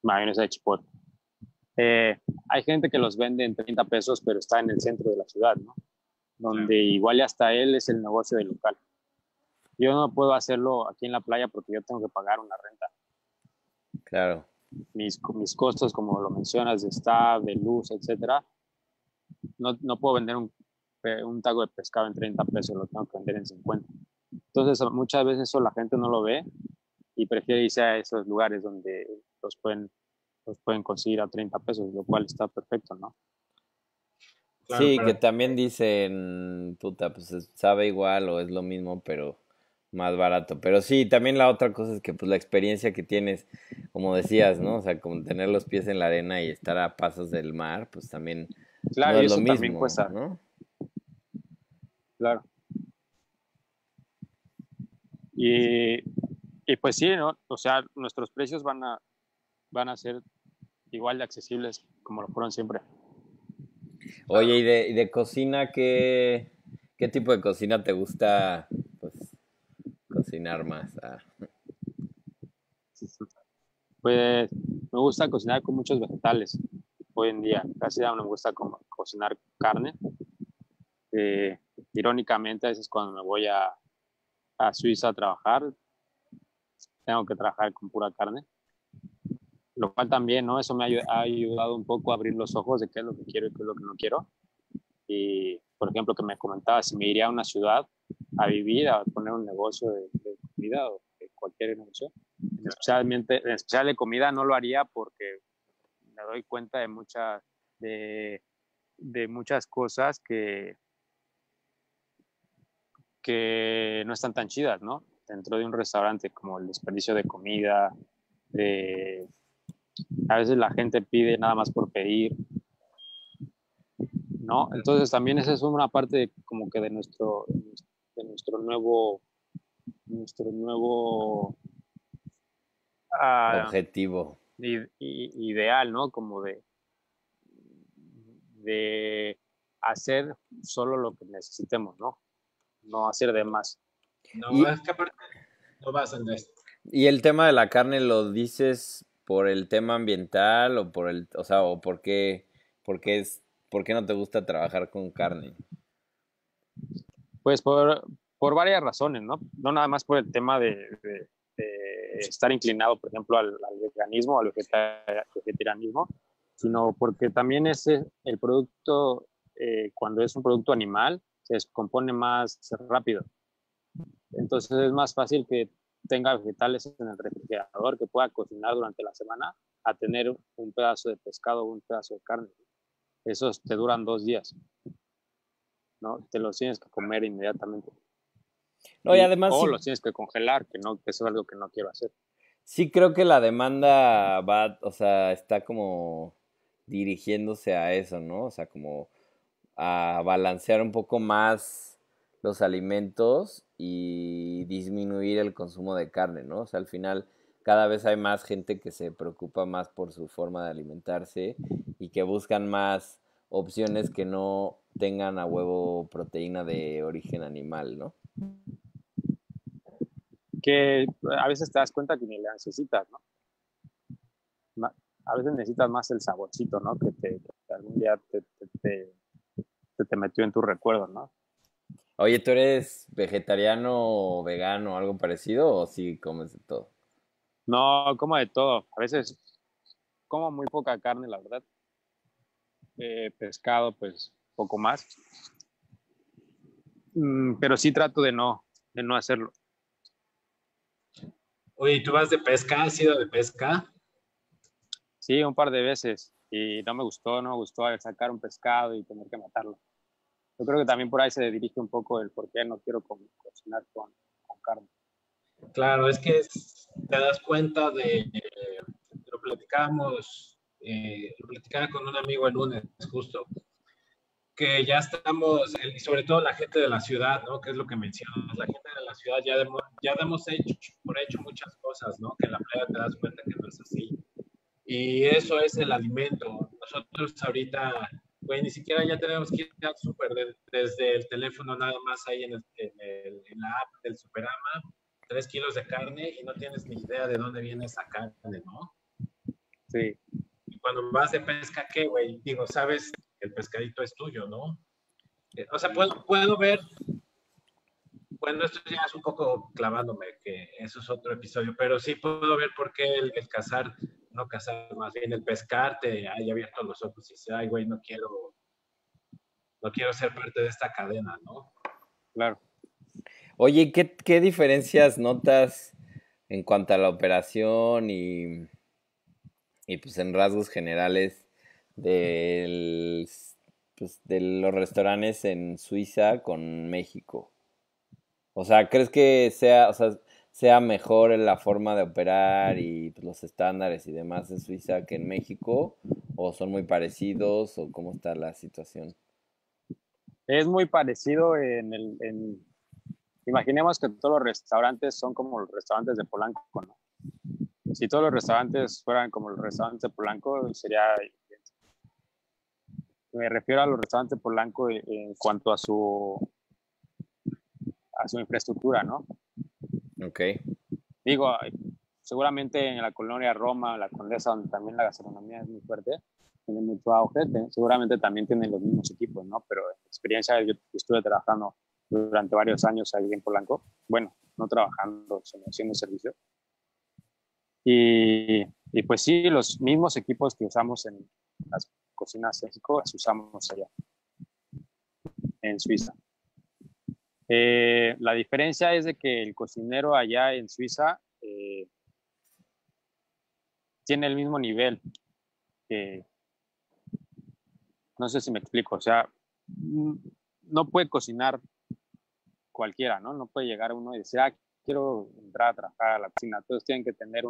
mayonesa de chipotle. Eh, hay gente que los vende en 30 pesos, pero está en el centro de la ciudad, ¿no? Donde igual hasta él es el negocio del local. Yo no puedo hacerlo aquí en la playa porque yo tengo que pagar una renta. Claro. Mis, mis costos, como lo mencionas, de staff, de luz, etcétera, no, no puedo vender un, un taco de pescado en 30 pesos, lo tengo que vender en 50. Entonces, muchas veces eso la gente no lo ve y prefiere irse a esos lugares donde los pueden, los pueden conseguir a 30 pesos, lo cual está perfecto, ¿no? sí, que también dicen, puta, pues sabe igual o es lo mismo, pero más barato. Pero sí, también la otra cosa es que pues la experiencia que tienes, como decías, ¿no? O sea, como tener los pies en la arena y estar a pasos del mar, pues también claro, es lo mismo, también cuesta. ¿no? Claro. Y y pues sí, ¿no? O sea, nuestros precios van a, van a ser igual de accesibles como lo fueron siempre. Oye, ¿y de, de cocina qué, qué tipo de cocina te gusta pues, cocinar más? Ah. Pues me gusta cocinar con muchos vegetales hoy en día. Casi no me gusta cocinar carne. Eh, irónicamente, a veces cuando me voy a, a Suiza a trabajar, tengo que trabajar con pura carne. Lo cual también, ¿no? Eso me ha ayudado un poco a abrir los ojos de qué es lo que quiero y qué es lo que no quiero. Y, por ejemplo, que me comentaba, si me iría a una ciudad a vivir, a poner un negocio de, comida o de cualquier negocio, especialmente, en especial de comida, no lo haría porque doy cuenta de muchas, de, muchas cosas que, que no están tan chidas, ¿no? dentro de un restaurante, como el desperdicio de comida, de, a veces la gente pide nada más por pedir, ¿no? Entonces también esa es una parte como que de nuestro, de nuestro nuevo, nuestro nuevo uh, objetivo. Ideal, ¿no? Como de, de hacer solo lo que necesitemos, ¿no? No hacer de más. No, y, es que aparte no vas en esto. ¿Y el tema de la carne lo dices por el tema ambiental o por el, o sea, o por qué, por qué es, por qué no te gusta trabajar con carne? Pues por, por varias razones, ¿no? No nada más por el tema de, de, estar inclinado, por ejemplo, al, al veganismo, al vegetarianismo, sino porque también es el producto, eh, cuando es un producto animal, se descompone más rápido. Entonces es más fácil que tenga vegetales en el refrigerador, que pueda cocinar durante la semana, a tener un pedazo de pescado o un pedazo de carne. Esos te duran dos días. ¿no? Te los tienes que comer inmediatamente. No, y además... O los tienes que congelar, que, no, que eso es algo que no quiero hacer. Sí creo que la demanda va, o sea, está como dirigiéndose a eso, ¿no? O sea, como a balancear un poco más los alimentos y disminuir el consumo de carne, ¿no? O sea, al final cada vez hay más gente que se preocupa más por su forma de alimentarse y que buscan más opciones que no tengan a huevo proteína de origen animal, ¿no? Que a veces te das cuenta que ni la necesitas, ¿no? A veces necesitas más el saborcito, ¿no? Que, te, algún día te, te, te, metió en tu recuerdo, ¿no? Oye, ¿tú eres vegetariano o vegano o algo parecido o sí comes de todo? No, como de todo. A veces como muy poca carne, la verdad. Eh, pescado, pues poco más. Mm, pero sí trato de no, de no hacerlo. Oye, ¿tú vas de pesca? ¿Has ido de pesca? Sí, un par de veces. Y no me gustó, no me gustó sacar un pescado y tener que matarlo. Yo creo que también por ahí se dirige un poco el por qué no quiero cocinar con, con carne. Claro, es que te das cuenta de, lo platicábamos, eh, lo platicaba con un amigo el lunes justo, que ya estamos, y sobre todo la gente de la ciudad, ¿no? Que es lo que mencionas, la gente de la ciudad ya, demos, ya hemos hecho por hecho muchas cosas, ¿no? Que en la playa te das cuenta que no es así. Y eso es el alimento. Nosotros ahorita, güey, ni siquiera ya tenemos que ir al súper desde el teléfono nada más ahí en, el, en, la app del Superama, tres kilos de carne y no tienes ni idea de dónde viene esa carne, ¿no? Sí. Cuando vas de pesca, ¿qué, güey? Digo, sabes el pescadito es tuyo, ¿no? Eh, o sea, puedo, puedo ver, bueno, esto ya es un poco clavándome, que eso es otro episodio, pero sí puedo ver por qué el, cazar, no cazar, más bien el pescar te haya abierto los ojos y dice, ay, güey, no quiero, no quiero ser parte de esta cadena, ¿no? Claro. Oye, ¿qué, qué diferencias notas en cuanto a la operación y, y pues en rasgos generales pues, de los restaurantes en Suiza con México? O sea, ¿crees que sea, o sea, sea mejor la forma de operar y pues, los estándares y demás en Suiza que en México? ¿O son muy parecidos? ¿O cómo está la situación? Es muy parecido en el... En... Imaginemos que todos los restaurantes son como los restaurantes de Polanco, ¿no? Si todos los restaurantes fueran como los restaurantes Polanco, sería me refiero a los restaurantes Polanco en cuanto a su a su infraestructura, ¿no? Ok. Digo, seguramente en la colonia Roma, la Condesa, donde también la gastronomía es muy fuerte, tiene mucho auge, seguramente también tienen los mismos equipos, ¿no? Pero en experiencia yo estuve trabajando durante varios años ahí en Polanco, bueno, no trabajando, sino haciendo servicio. Y, pues sí, los mismos equipos que usamos en las cocinas en México las usamos allá, en Suiza. Eh, la diferencia es de que el cocinero allá en Suiza eh, tiene el mismo nivel no sé si me explico, o sea, no puede cocinar cualquiera, ¿no? No puede llegar uno y decir, ah, quiero entrar a trabajar a la cocina. Todos tienen que tener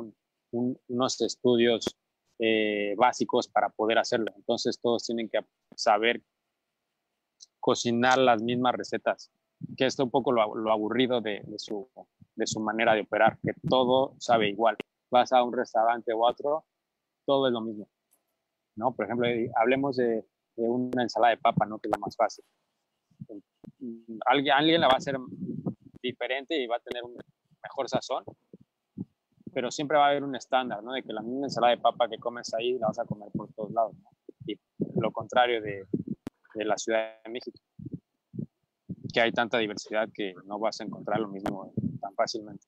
unos estudios eh, básicos para poder hacerlo. Entonces todos tienen que saber cocinar las mismas recetas, que es un poco lo, aburrido de, su, de su manera de operar, que todo sabe igual. Vas a un restaurante u otro, todo es lo mismo. ¿no? Por ejemplo, eh, hablemos de, de una ensalada de papa, ¿no? que es lo más fácil. Alguien, alguien la va a hacer diferente y va a tener un mejor sazón, pero siempre va a haber un estándar, ¿no? De que la misma ensalada de papa que comes ahí la vas a comer por todos lados, ¿no? Y lo contrario de, de la Ciudad de México, que hay tanta diversidad que no vas a encontrar lo mismo tan fácilmente.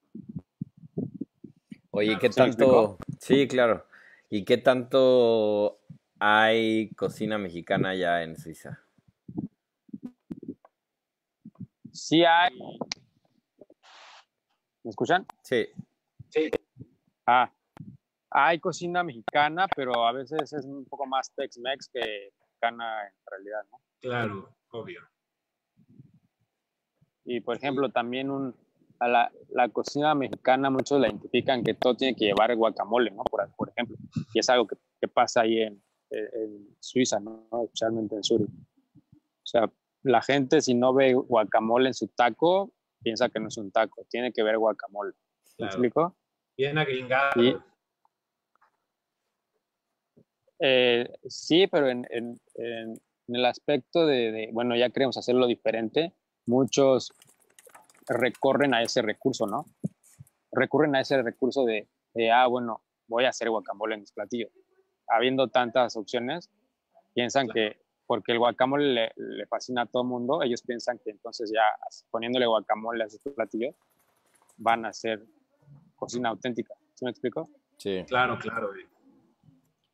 Oye, ¿qué tanto? Sí, claro. ¿Y qué tanto hay cocina mexicana ya en Suiza? Sí hay. ¿Me escuchan? Sí. Sí. Ah, hay cocina mexicana, pero a veces es un poco más Tex-Mex que mexicana en realidad, ¿no? Claro, obvio. Y por ejemplo, también un, a la, la, cocina mexicana muchos la identifican que todo tiene que llevar guacamole, ¿no? Por, por ejemplo. Y es algo que, que pasa ahí en, en, Suiza, ¿no? Especialmente en Zurich. O sea, la gente si no ve guacamole en su taco, piensa que no es un taco, tiene que ver guacamole. ¿Me explico? Bien agringado. Eh, sí, pero en, en, en, el aspecto de, de, bueno, ya queremos hacerlo diferente, muchos recorren a ese recurso, ¿no? Recurren a ese recurso de, de ah, bueno, voy a hacer guacamole en mis platillos. Habiendo tantas opciones, piensan que porque el guacamole le, le, fascina a todo el mundo, ellos piensan que entonces ya poniéndole guacamole a sus platillos van a hacer cocina auténtica. ¿Sí me explico? Sí. Claro, claro.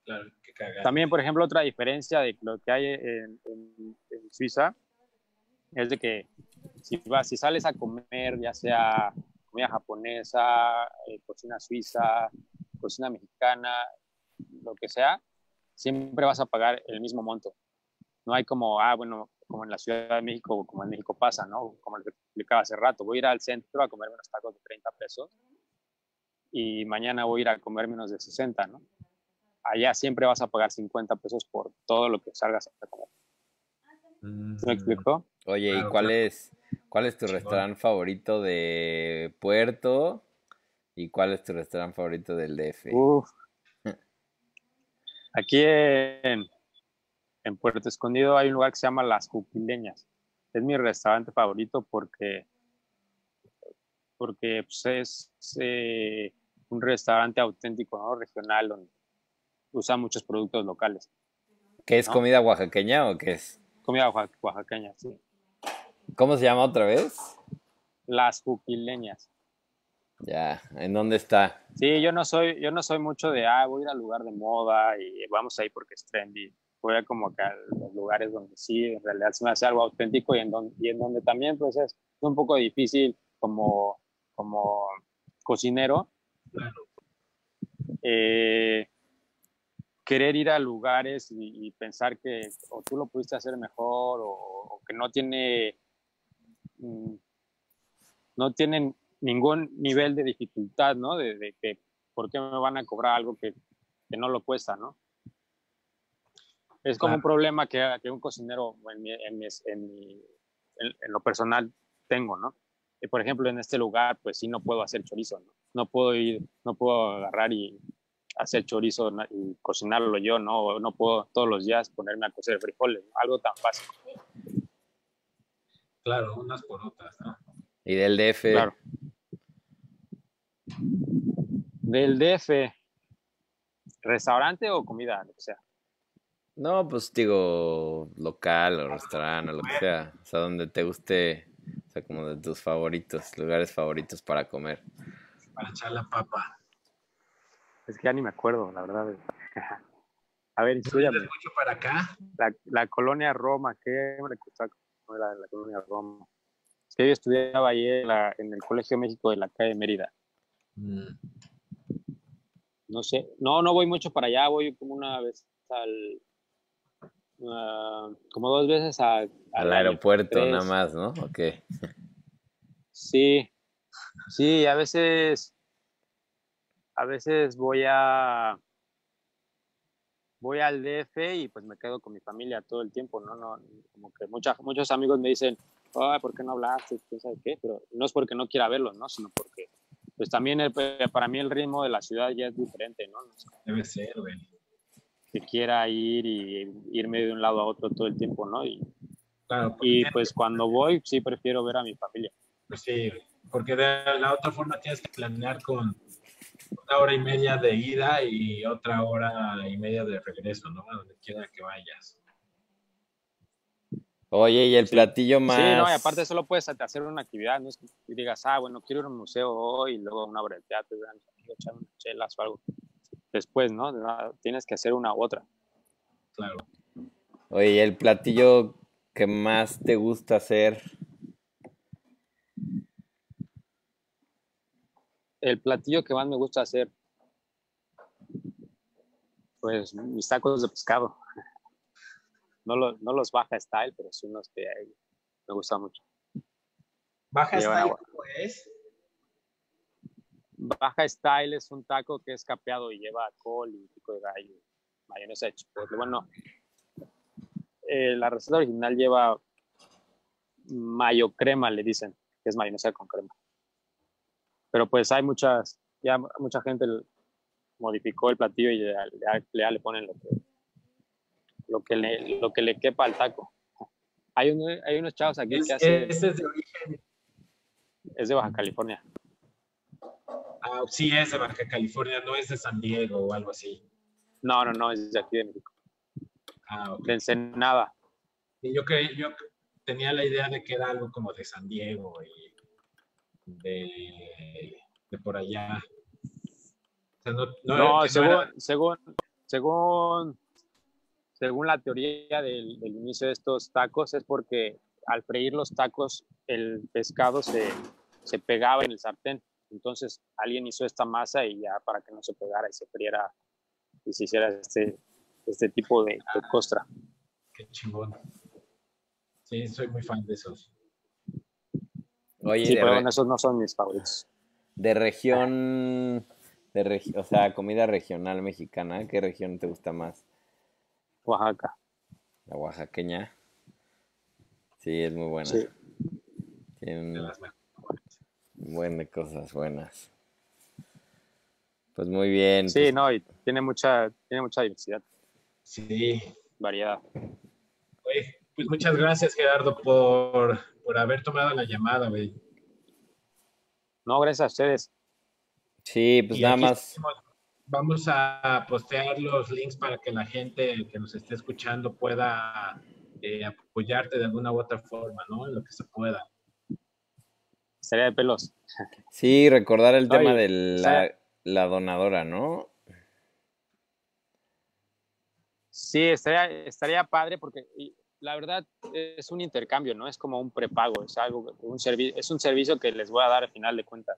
claro También, por ejemplo, otra diferencia de lo que hay en, en, en Suiza es de que si, vas, si sales a comer, ya sea comida japonesa, eh, cocina suiza, cocina mexicana, lo que sea, siempre vas a pagar el mismo monto. No hay como, ah, bueno, como en la Ciudad de México, como en México pasa, ¿no? Como les explicaba hace rato, voy a ir al centro a comerme unos tacos de 30 pesos y mañana voy a ir a comer menos de 60, ¿no? Allá siempre vas a pagar 50 pesos por todo lo que salgas a comer. ¿Me explico? Oye, ¿y cuál es, cuál es tu restaurante favorito de Puerto? ¿Y cuál es tu restaurante favorito del DF? Uf. Aquí en, en, Puerto Escondido hay un lugar que se llama Las Juquileñas. Es mi restaurante favorito porque, porque pues, es eh, un restaurante auténtico, ¿no? regional, donde usa muchos productos locales. ¿Qué es ¿no? comida oaxaqueña o qué es? Comida oaxaqueña, sí. ¿Cómo se llama otra vez? Las Juquileñas. Ya, ¿en dónde está? Sí, yo no soy, yo no soy mucho de, ah, voy a ir al lugar de moda y vamos ahí porque es trendy. Voy a como que a los lugares donde sí, en realidad se me hace algo auténtico y en donde, y en donde también pues es un poco difícil como, como cocinero. Eh, querer ir a lugares y, y, pensar que o tú lo pudiste hacer mejor o, o que no tiene mm, no tienen ningún nivel de dificultad, ¿no? De, de, que por qué me van a cobrar algo que, que no lo cuesta, ¿no? Es como claro. un problema que, que, un cocinero en, mi, en, mi, en, mi, en, lo personal tengo, ¿no? Y por ejemplo, en este lugar, pues sí no puedo hacer chorizo, ¿no? No puedo ir, no puedo agarrar y hacer chorizo y cocinarlo yo, ¿no? No puedo todos los días ponerme a cocer frijoles, algo tan fácil. Claro, unas por otras, ¿no? Y del DF. Claro. Del DF. ¿Restaurante o comida? Lo que sea. No, pues digo, local o restaurante o lo que sea. O sea, donde te guste, o sea, como de tus favoritos, lugares favoritos para comer. Para echar la papa. Es que ya ni me acuerdo, la verdad. A ver, instruyame. mucho para acá? La, la colonia Roma, ¿qué me gusta la, la colonia Roma? Es que yo estudiaba ahí en, la, en, el Colegio México de la calle Mérida. Mm. No sé, no, no voy mucho para allá, voy como una vez al. Uh, como dos veces a, al, al aeropuerto, tres. nada más, ¿no? Ok. Sí, sí, a veces. A veces voy a. Voy al DF y pues me quedo con mi familia todo el tiempo, ¿no? no como que mucha, muchos amigos me dicen, Ay, ¿por qué no hablaste? ¿Quién sabe qué? Pero no es porque no quiera verlos, ¿no? Sino porque pues también el, para mí el ritmo de la ciudad ya es diferente, ¿no? Debe ser, güey. Que quiera ir y irme de un lado a otro todo el tiempo, ¿no? Y, claro, y pues cuando voy, sí prefiero ver a mi familia. Pues sí, porque de la otra forma tienes que planear con una hora y media de ida y otra hora y media de regreso, ¿no? A donde quiera que vayas. Oye, y el sí. platillo más. Sí, no, y aparte solo puedes hacer una actividad, no es que digas, ah, bueno, quiero ir a un museo hoy y luego una obra de teatro, echar unas chelas o algo. Después, ¿no? Tienes que hacer una u otra. Claro. Oye, ¿y el platillo que más te gusta hacer? El platillo que más me gusta hacer, pues mis tacos de pescado no, lo, no los baja style, pero sí unos que hay, me gusta mucho. Baja Style es. Baja Style es un taco que es capeado y lleva col y pico de gallo, mayonesa de chipotle. Bueno, eh, la receta original lleva mayo crema, le dicen, que es mayonesa con crema. Pero pues hay muchas, ya mucha gente modificó el platillo y ya, le ponen lo que, lo que, le, lo que le quepa al taco. Hay, hay unos chavos aquí que hacen... es de origen es de Baja California. Ah, sí, es de Baja California, no es de San Diego o algo así. No, no, no, es de aquí de México. Ah, De Ensenada. Y yo, que, yo tenía la idea de que era algo como de San Diego y de, por allá. no, según, según, según, según la teoría del, del inicio de estos tacos es porque al freír los tacos el pescado se, se pegaba en el sartén. Entonces alguien hizo esta masa y ya para que no se pegara y se friera y se hiciera este, este tipo de, costra. Qué chingón. Sí, soy muy fan de esos. Oye, sí, pero esos no son mis favoritos. De región, de o sea, comida regional mexicana, ¿qué región te gusta más? Oaxaca. La oaxaqueña. Sí, es muy buena. Sí. Tienen buenas cosas buenas. Pues muy bien. Sí, pues no, y tiene mucha, tiene mucha diversidad. Sí. Variedad. Oye, pues muchas gracias, Gerardo, por, por haber tomado la llamada, güey. No, gracias a ustedes. Sí, pues nada más. Vamos a postear los links para que la gente que nos esté escuchando pueda eh, apoyarte de alguna u otra forma, ¿no? En lo que se pueda. Sería de pelos. Sí, recordar el tema de la, donadora, ¿no? Sí, estaría, estaría padre porque la verdad es un intercambio, ¿no? Es como un prepago, es algo, un es un servicio que les voy a dar al final de cuentas.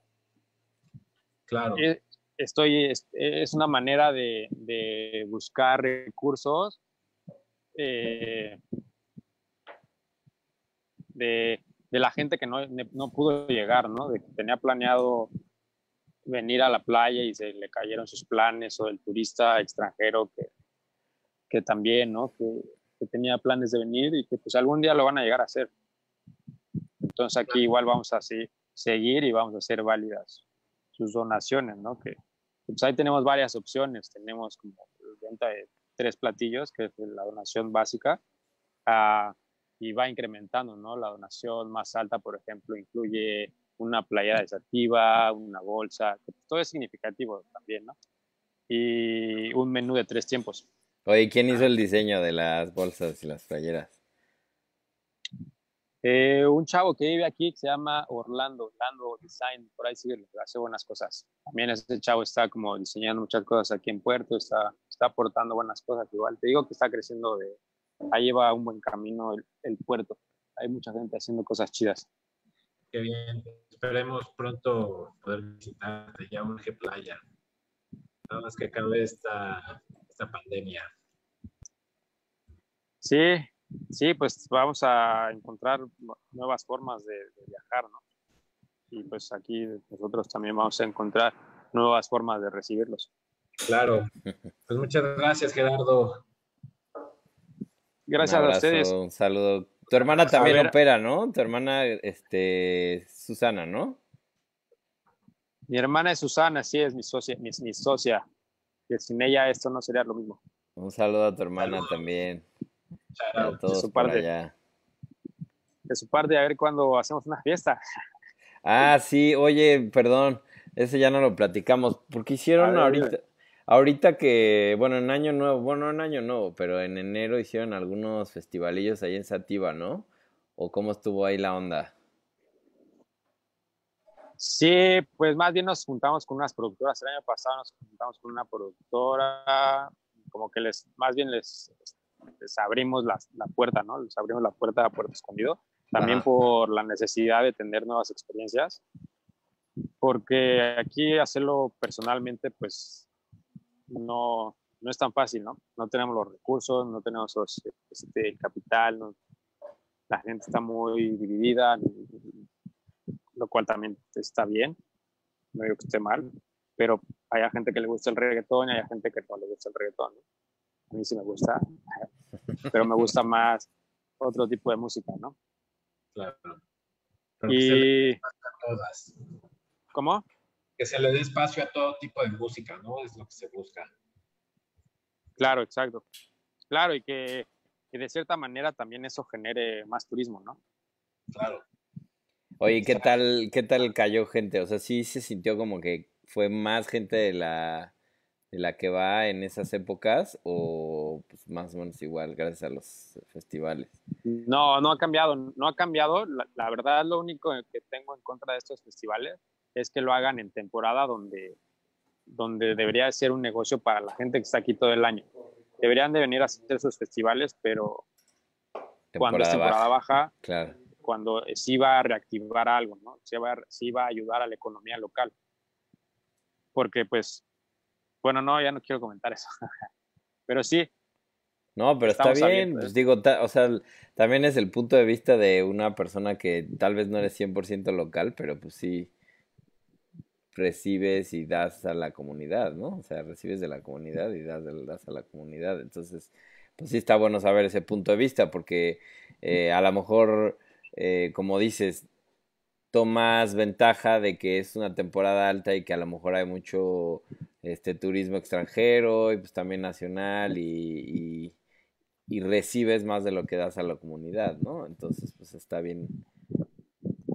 Claro. Eh, estoy, es, una manera de, de buscar recursos eh, de, la gente que no, no, pudo llegar, ¿no? De que tenía planeado venir a la playa y se le cayeron sus planes, o el turista extranjero que, que también, ¿no? Que, que, tenía planes de venir y que pues algún día lo van a llegar a hacer. Entonces aquí igual vamos a seguir y vamos a hacer válidas sus donaciones, ¿no? Que pues ahí tenemos varias opciones, tenemos como venta de tres platillos, que es la donación básica, a y va incrementando, ¿no? La donación más alta, por ejemplo, incluye una playera desativa, una bolsa, todo es significativo también, ¿no? Y un menú de tres tiempos. Oye, ¿quién hizo el diseño de las bolsas y las playeras? Eh, un chavo que vive aquí que se llama Orlando, Orlando Design, por ahí sigue, hace buenas cosas. También ese chavo está como diseñando muchas cosas aquí en Puerto, está, está aportando buenas cosas igual. Te digo que está creciendo de, ahí lleva un buen camino el, puerto. Hay mucha gente haciendo cosas chidas. Qué bien. Esperemos pronto poder visitarte. Ya urge playa. Nada más que acabe esta, esta pandemia. Sí, sí, pues vamos a encontrar nuevas formas de, de, viajar, ¿no? Y pues aquí nosotros también vamos a encontrar nuevas formas de recibirlos. Claro. Pues muchas gracias, Gerardo. Gracias a ustedes. Un saludo. Tu hermana también opera, ¿no? Tu hermana, este, Susana, ¿no? Mi hermana es Susana, sí, es mi socia, mi, socia. Que sin ella esto no sería lo mismo. Un saludo a tu hermana también. A todos de su parte. De su parte, a ver cuándo hacemos una fiesta. Ah, sí, oye, perdón, ese ya no lo platicamos. porque hicieron ahorita? Ahorita que, bueno, en año nuevo, bueno, en año nuevo, pero en enero hicieron algunos festivalillos ahí en Sativa, ¿no? ¿O cómo estuvo ahí la onda? Sí, pues más bien nos juntamos con unas productoras. El año pasado nos juntamos con una productora, como que les, más bien les, les abrimos la, la puerta, ¿no? Les abrimos la puerta a Puerto Escondido. También por la necesidad de tener nuevas experiencias. Porque aquí hacerlo personalmente, pues no, no es tan fácil, ¿no? No tenemos los recursos, no tenemos este, el capital, la gente está muy dividida, lo cual también está bien, no digo que esté mal, pero hay gente que le gusta el reggaetón y hay gente que no le gusta el reggaetón. A mí sí me gusta, pero me gusta más otro tipo de música, ¿no? Claro. y... ¿Cómo? Que se le dé espacio a todo tipo de música, ¿no? Es lo que se busca. Claro, exacto. Claro, y que, que de cierta manera también eso genere más turismo, ¿no? Claro. Oye, ¿qué tal, qué tal cayó gente? O sea, sí se sintió como que fue más gente de la, de la que va en esas épocas o pues, más o menos igual gracias a los festivales. No, no ha cambiado, no ha cambiado. La, la verdad, lo único que tengo en contra de estos festivales es que lo hagan en temporada donde, donde debería ser un negocio para la gente que está aquí todo el año. Deberían de venir a hacer sus festivales, pero cuando es temporada baja, claro cuando sí va a reactivar algo, ¿no? Sí va, sí va a ayudar a la economía local. Porque pues, bueno, no, ya no quiero comentar eso. pero sí. No, pero está bien, pues digo, o sea, también es el punto de vista de una persona que tal vez no eres 100% local, pero pues sí recibes y das a la comunidad, ¿no? O sea, recibes de la comunidad y das, das a la comunidad. Entonces, pues sí está bueno saber ese punto de vista, porque eh, a lo mejor eh, como dices, tomas ventaja de que es una temporada alta y que a lo mejor hay mucho este turismo extranjero y pues también nacional y, y, recibes más de lo que das a la comunidad, ¿no? Entonces, pues está bien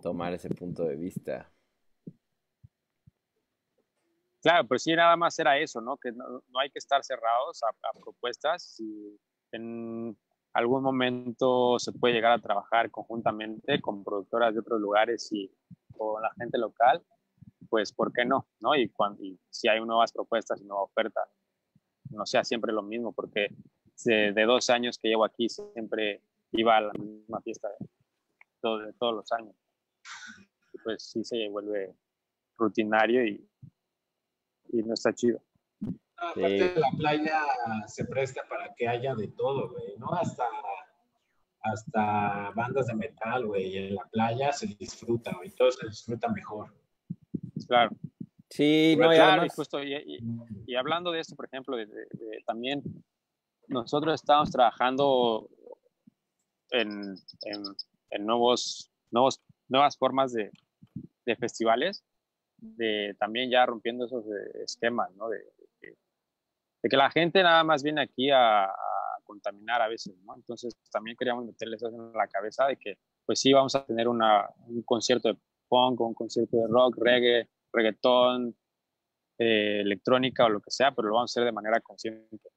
tomar ese punto de vista. Claro, pero sí nada más era eso, ¿no? Que no, hay que estar cerrados a, a propuestas y en algún momento se puede llegar a trabajar conjuntamente con productoras de otros lugares y con la gente local, pues ¿por qué no? ¿no? Y, cuando, si hay nuevas propuestas y nueva oferta, no sea siempre lo mismo, porque de, de dos años que llevo aquí siempre iba a la misma fiesta de, de todos los años. Y pues sí se vuelve rutinario y, y no está chido. Aparte la playa se presta para que haya de todo, güey, ¿no? Hasta, hasta bandas de metal, güey. En la playa se disfruta, güey. Todo se disfruta mejor. Claro. Sí, no, claro, y, justo, y, hablando de esto, por ejemplo, de, también nosotros estamos trabajando en, en, nuevos, nuevos, nuevas formas de, de festivales, de también ya rompiendo esos eh, esquemas, ¿no? De, de que la gente nada más viene aquí a, contaminar a veces, ¿no? Entonces también queríamos meterles eso en la cabeza de que pues sí vamos a tener una, un concierto de punk, un concierto de rock, reggae, reggaetón, eh, electrónica o lo que sea, pero lo vamos a hacer de manera consciente.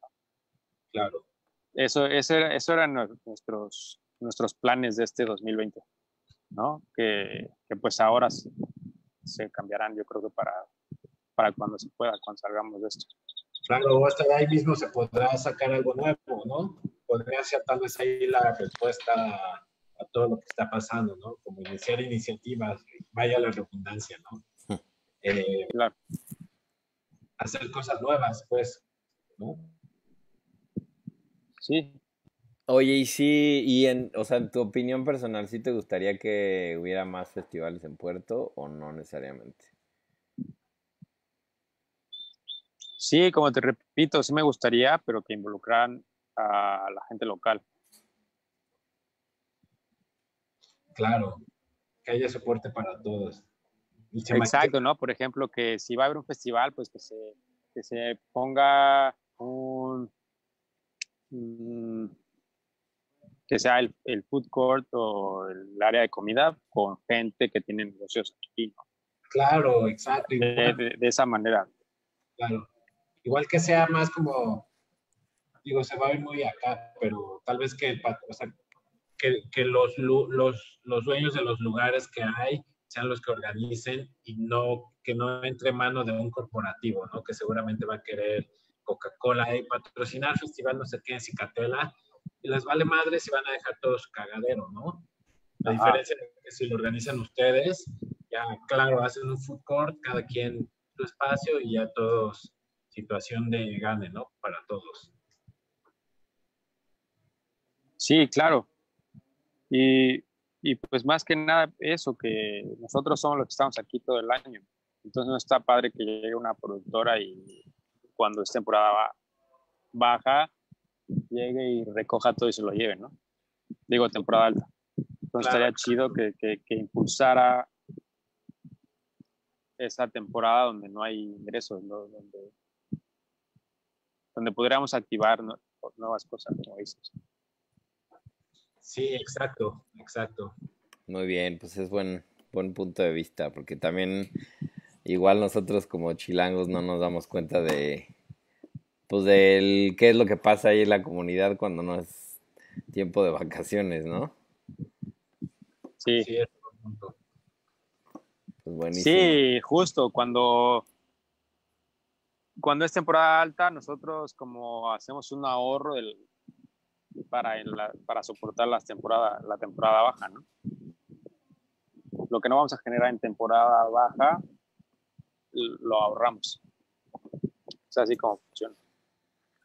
Claro. Eso, eso, era, eso eran nuestros, nuestros planes de este 2020, ¿no? Que, que pues ahora se, cambiarán, yo creo que para, para cuando se pueda, cuando salgamos de esto. Claro, hasta ahí mismo se podrá sacar algo nuevo, ¿no? Podría ser tal vez ahí la respuesta a, todo lo que está pasando, ¿no? Como iniciar iniciativas, vaya la redundancia, ¿no? Eh, claro. Hacer cosas nuevas, pues, ¿no? Sí. Oye, y sí, y en, o sea, en tu opinión personal, ¿sí te gustaría que hubiera más festivales en Puerto o no necesariamente? Sí, como te repito, sí me gustaría, pero que involucraran a la gente local. Claro, que haya soporte para todos. Exacto, ¿no? Por ejemplo, que si va a haber un festival, pues que se, que se ponga un... Mm, que sea el, el, food court o el área de comida con gente que tiene negocios aquí, ¿no? Claro, exacto. de, de esa manera. Claro. Igual que sea más como, digo, se va a ver muy acá, pero tal vez que, o sea, que, que los, los, los dueños de los lugares que hay sean los que organicen y no que no entre mano de un corporativo, ¿no? Que seguramente va a querer Coca-Cola y patrocinar festival no sé qué en Cicatela y les vale madre si van a dejar todo su cagadero, ¿no? La diferencia es que si lo organizan ustedes, ya claro, hacen un food court, cada quien su espacio y ya todos situación de gane, ¿no? Para todos. Sí, claro. Y y pues más que nada eso, que nosotros somos los que estamos aquí todo el año. Entonces no está padre que llegue una productora y cuando es temporada baja, llegue y recoja todo y se lo lleve, ¿no? Digo, temporada alta. Entonces estaría chido que, que, impulsara esa temporada donde no hay ingresos, donde, donde pudiéramos activar nuevas cosas, como dices. Sí, exacto, exacto. Muy bien, pues es buen, buen punto de vista, porque también igual nosotros como chilangos no nos damos cuenta de, pues del qué es lo que pasa ahí en la comunidad cuando no es tiempo de vacaciones, ¿no? Sí. Pues sí, justo cuando cuando es temporada alta, nosotros como hacemos un ahorro del, para, para soportar las temporadas, la temporada baja, ¿no? Lo que no vamos a generar en temporada baja, lo ahorramos. Es así como funciona.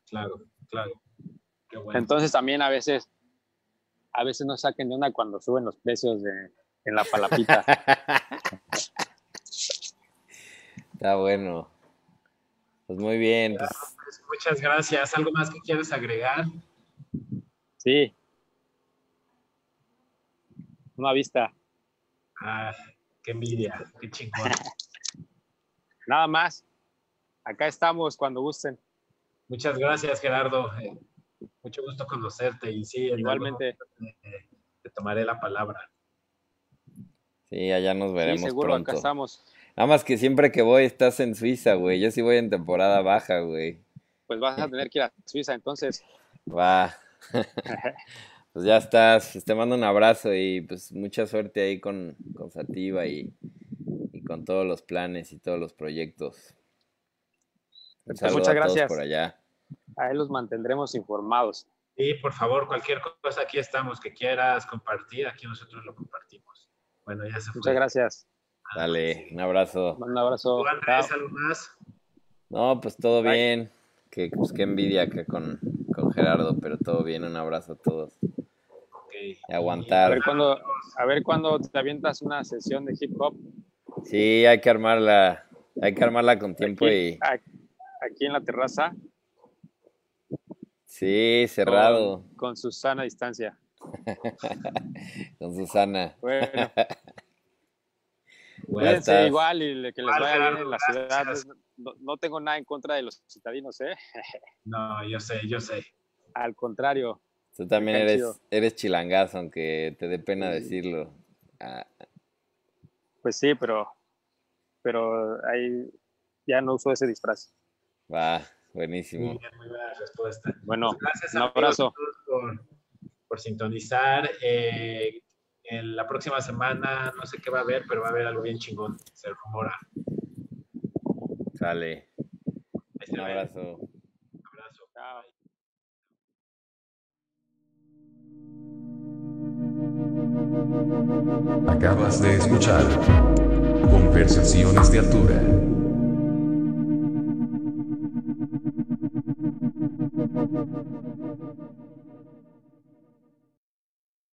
Claro, claro. Entonces también a veces, a veces nos saquen de onda cuando suben los precios de, en la palapita. Está bueno. Pues muy bien. Pues. Pues, muchas gracias. ¿Algo más que quieras agregar? Sí. Una vista. Ah, qué envidia, qué chingón. Nada más. Acá estamos cuando gusten. Muchas gracias, Gerardo. Eh, mucho gusto conocerte y sí, igualmente te, tomaré la palabra. Sí, allá nos veremos sí, seguro, pronto. acá estamos. Nada más que siempre que voy estás en Suiza, güey. Yo sí voy en temporada baja, güey. Pues vas a tener que ir a Suiza entonces. Va. pues ya estás. Pues te mando un abrazo y pues mucha suerte ahí con, con Sativa y, con todos los planes y todos los proyectos. Pues muchas gracias. por allá. Ahí los mantendremos informados. Sí, por favor, cualquier cosa aquí estamos que quieras compartir, aquí nosotros lo compartimos. Bueno, ya se fue. Muchas gracias. Dale, un abrazo. Un abrazo. algo más? No, pues todo bien. Que, pues qué envidia acá con, con Gerardo, pero todo bien, un abrazo a todos. Okay. Y aguantar. A ver, cuando, a ver cuando te avientas una sesión de hip hop. Sí, hay que armarla, hay que armarla con tiempo y. Aquí en la terraza. Sí, cerrado. Con, Susana a distancia. con Susana. Bueno. Cuídense igual y que les vaya bien en la ciudad. No, tengo nada en contra de los citadinos, ¿eh? No, yo sé, yo sé. Al contrario. Tú también eres, eres chilangazo, aunque te dé pena decirlo. Ah. Pues sí, pero, pero ahí ya no uso ese disfraz. Va, buenísimo. Muy, muy buena respuesta. Bueno, pues gracias un abrazo. Por, por, sintonizar. Eh, en la próxima semana, no sé qué va a haber, pero va a haber algo bien chingón, se rumora. Sale. Un abrazo. Un abrazo. Chao. Acabas de escuchar Conversaciones de Altura.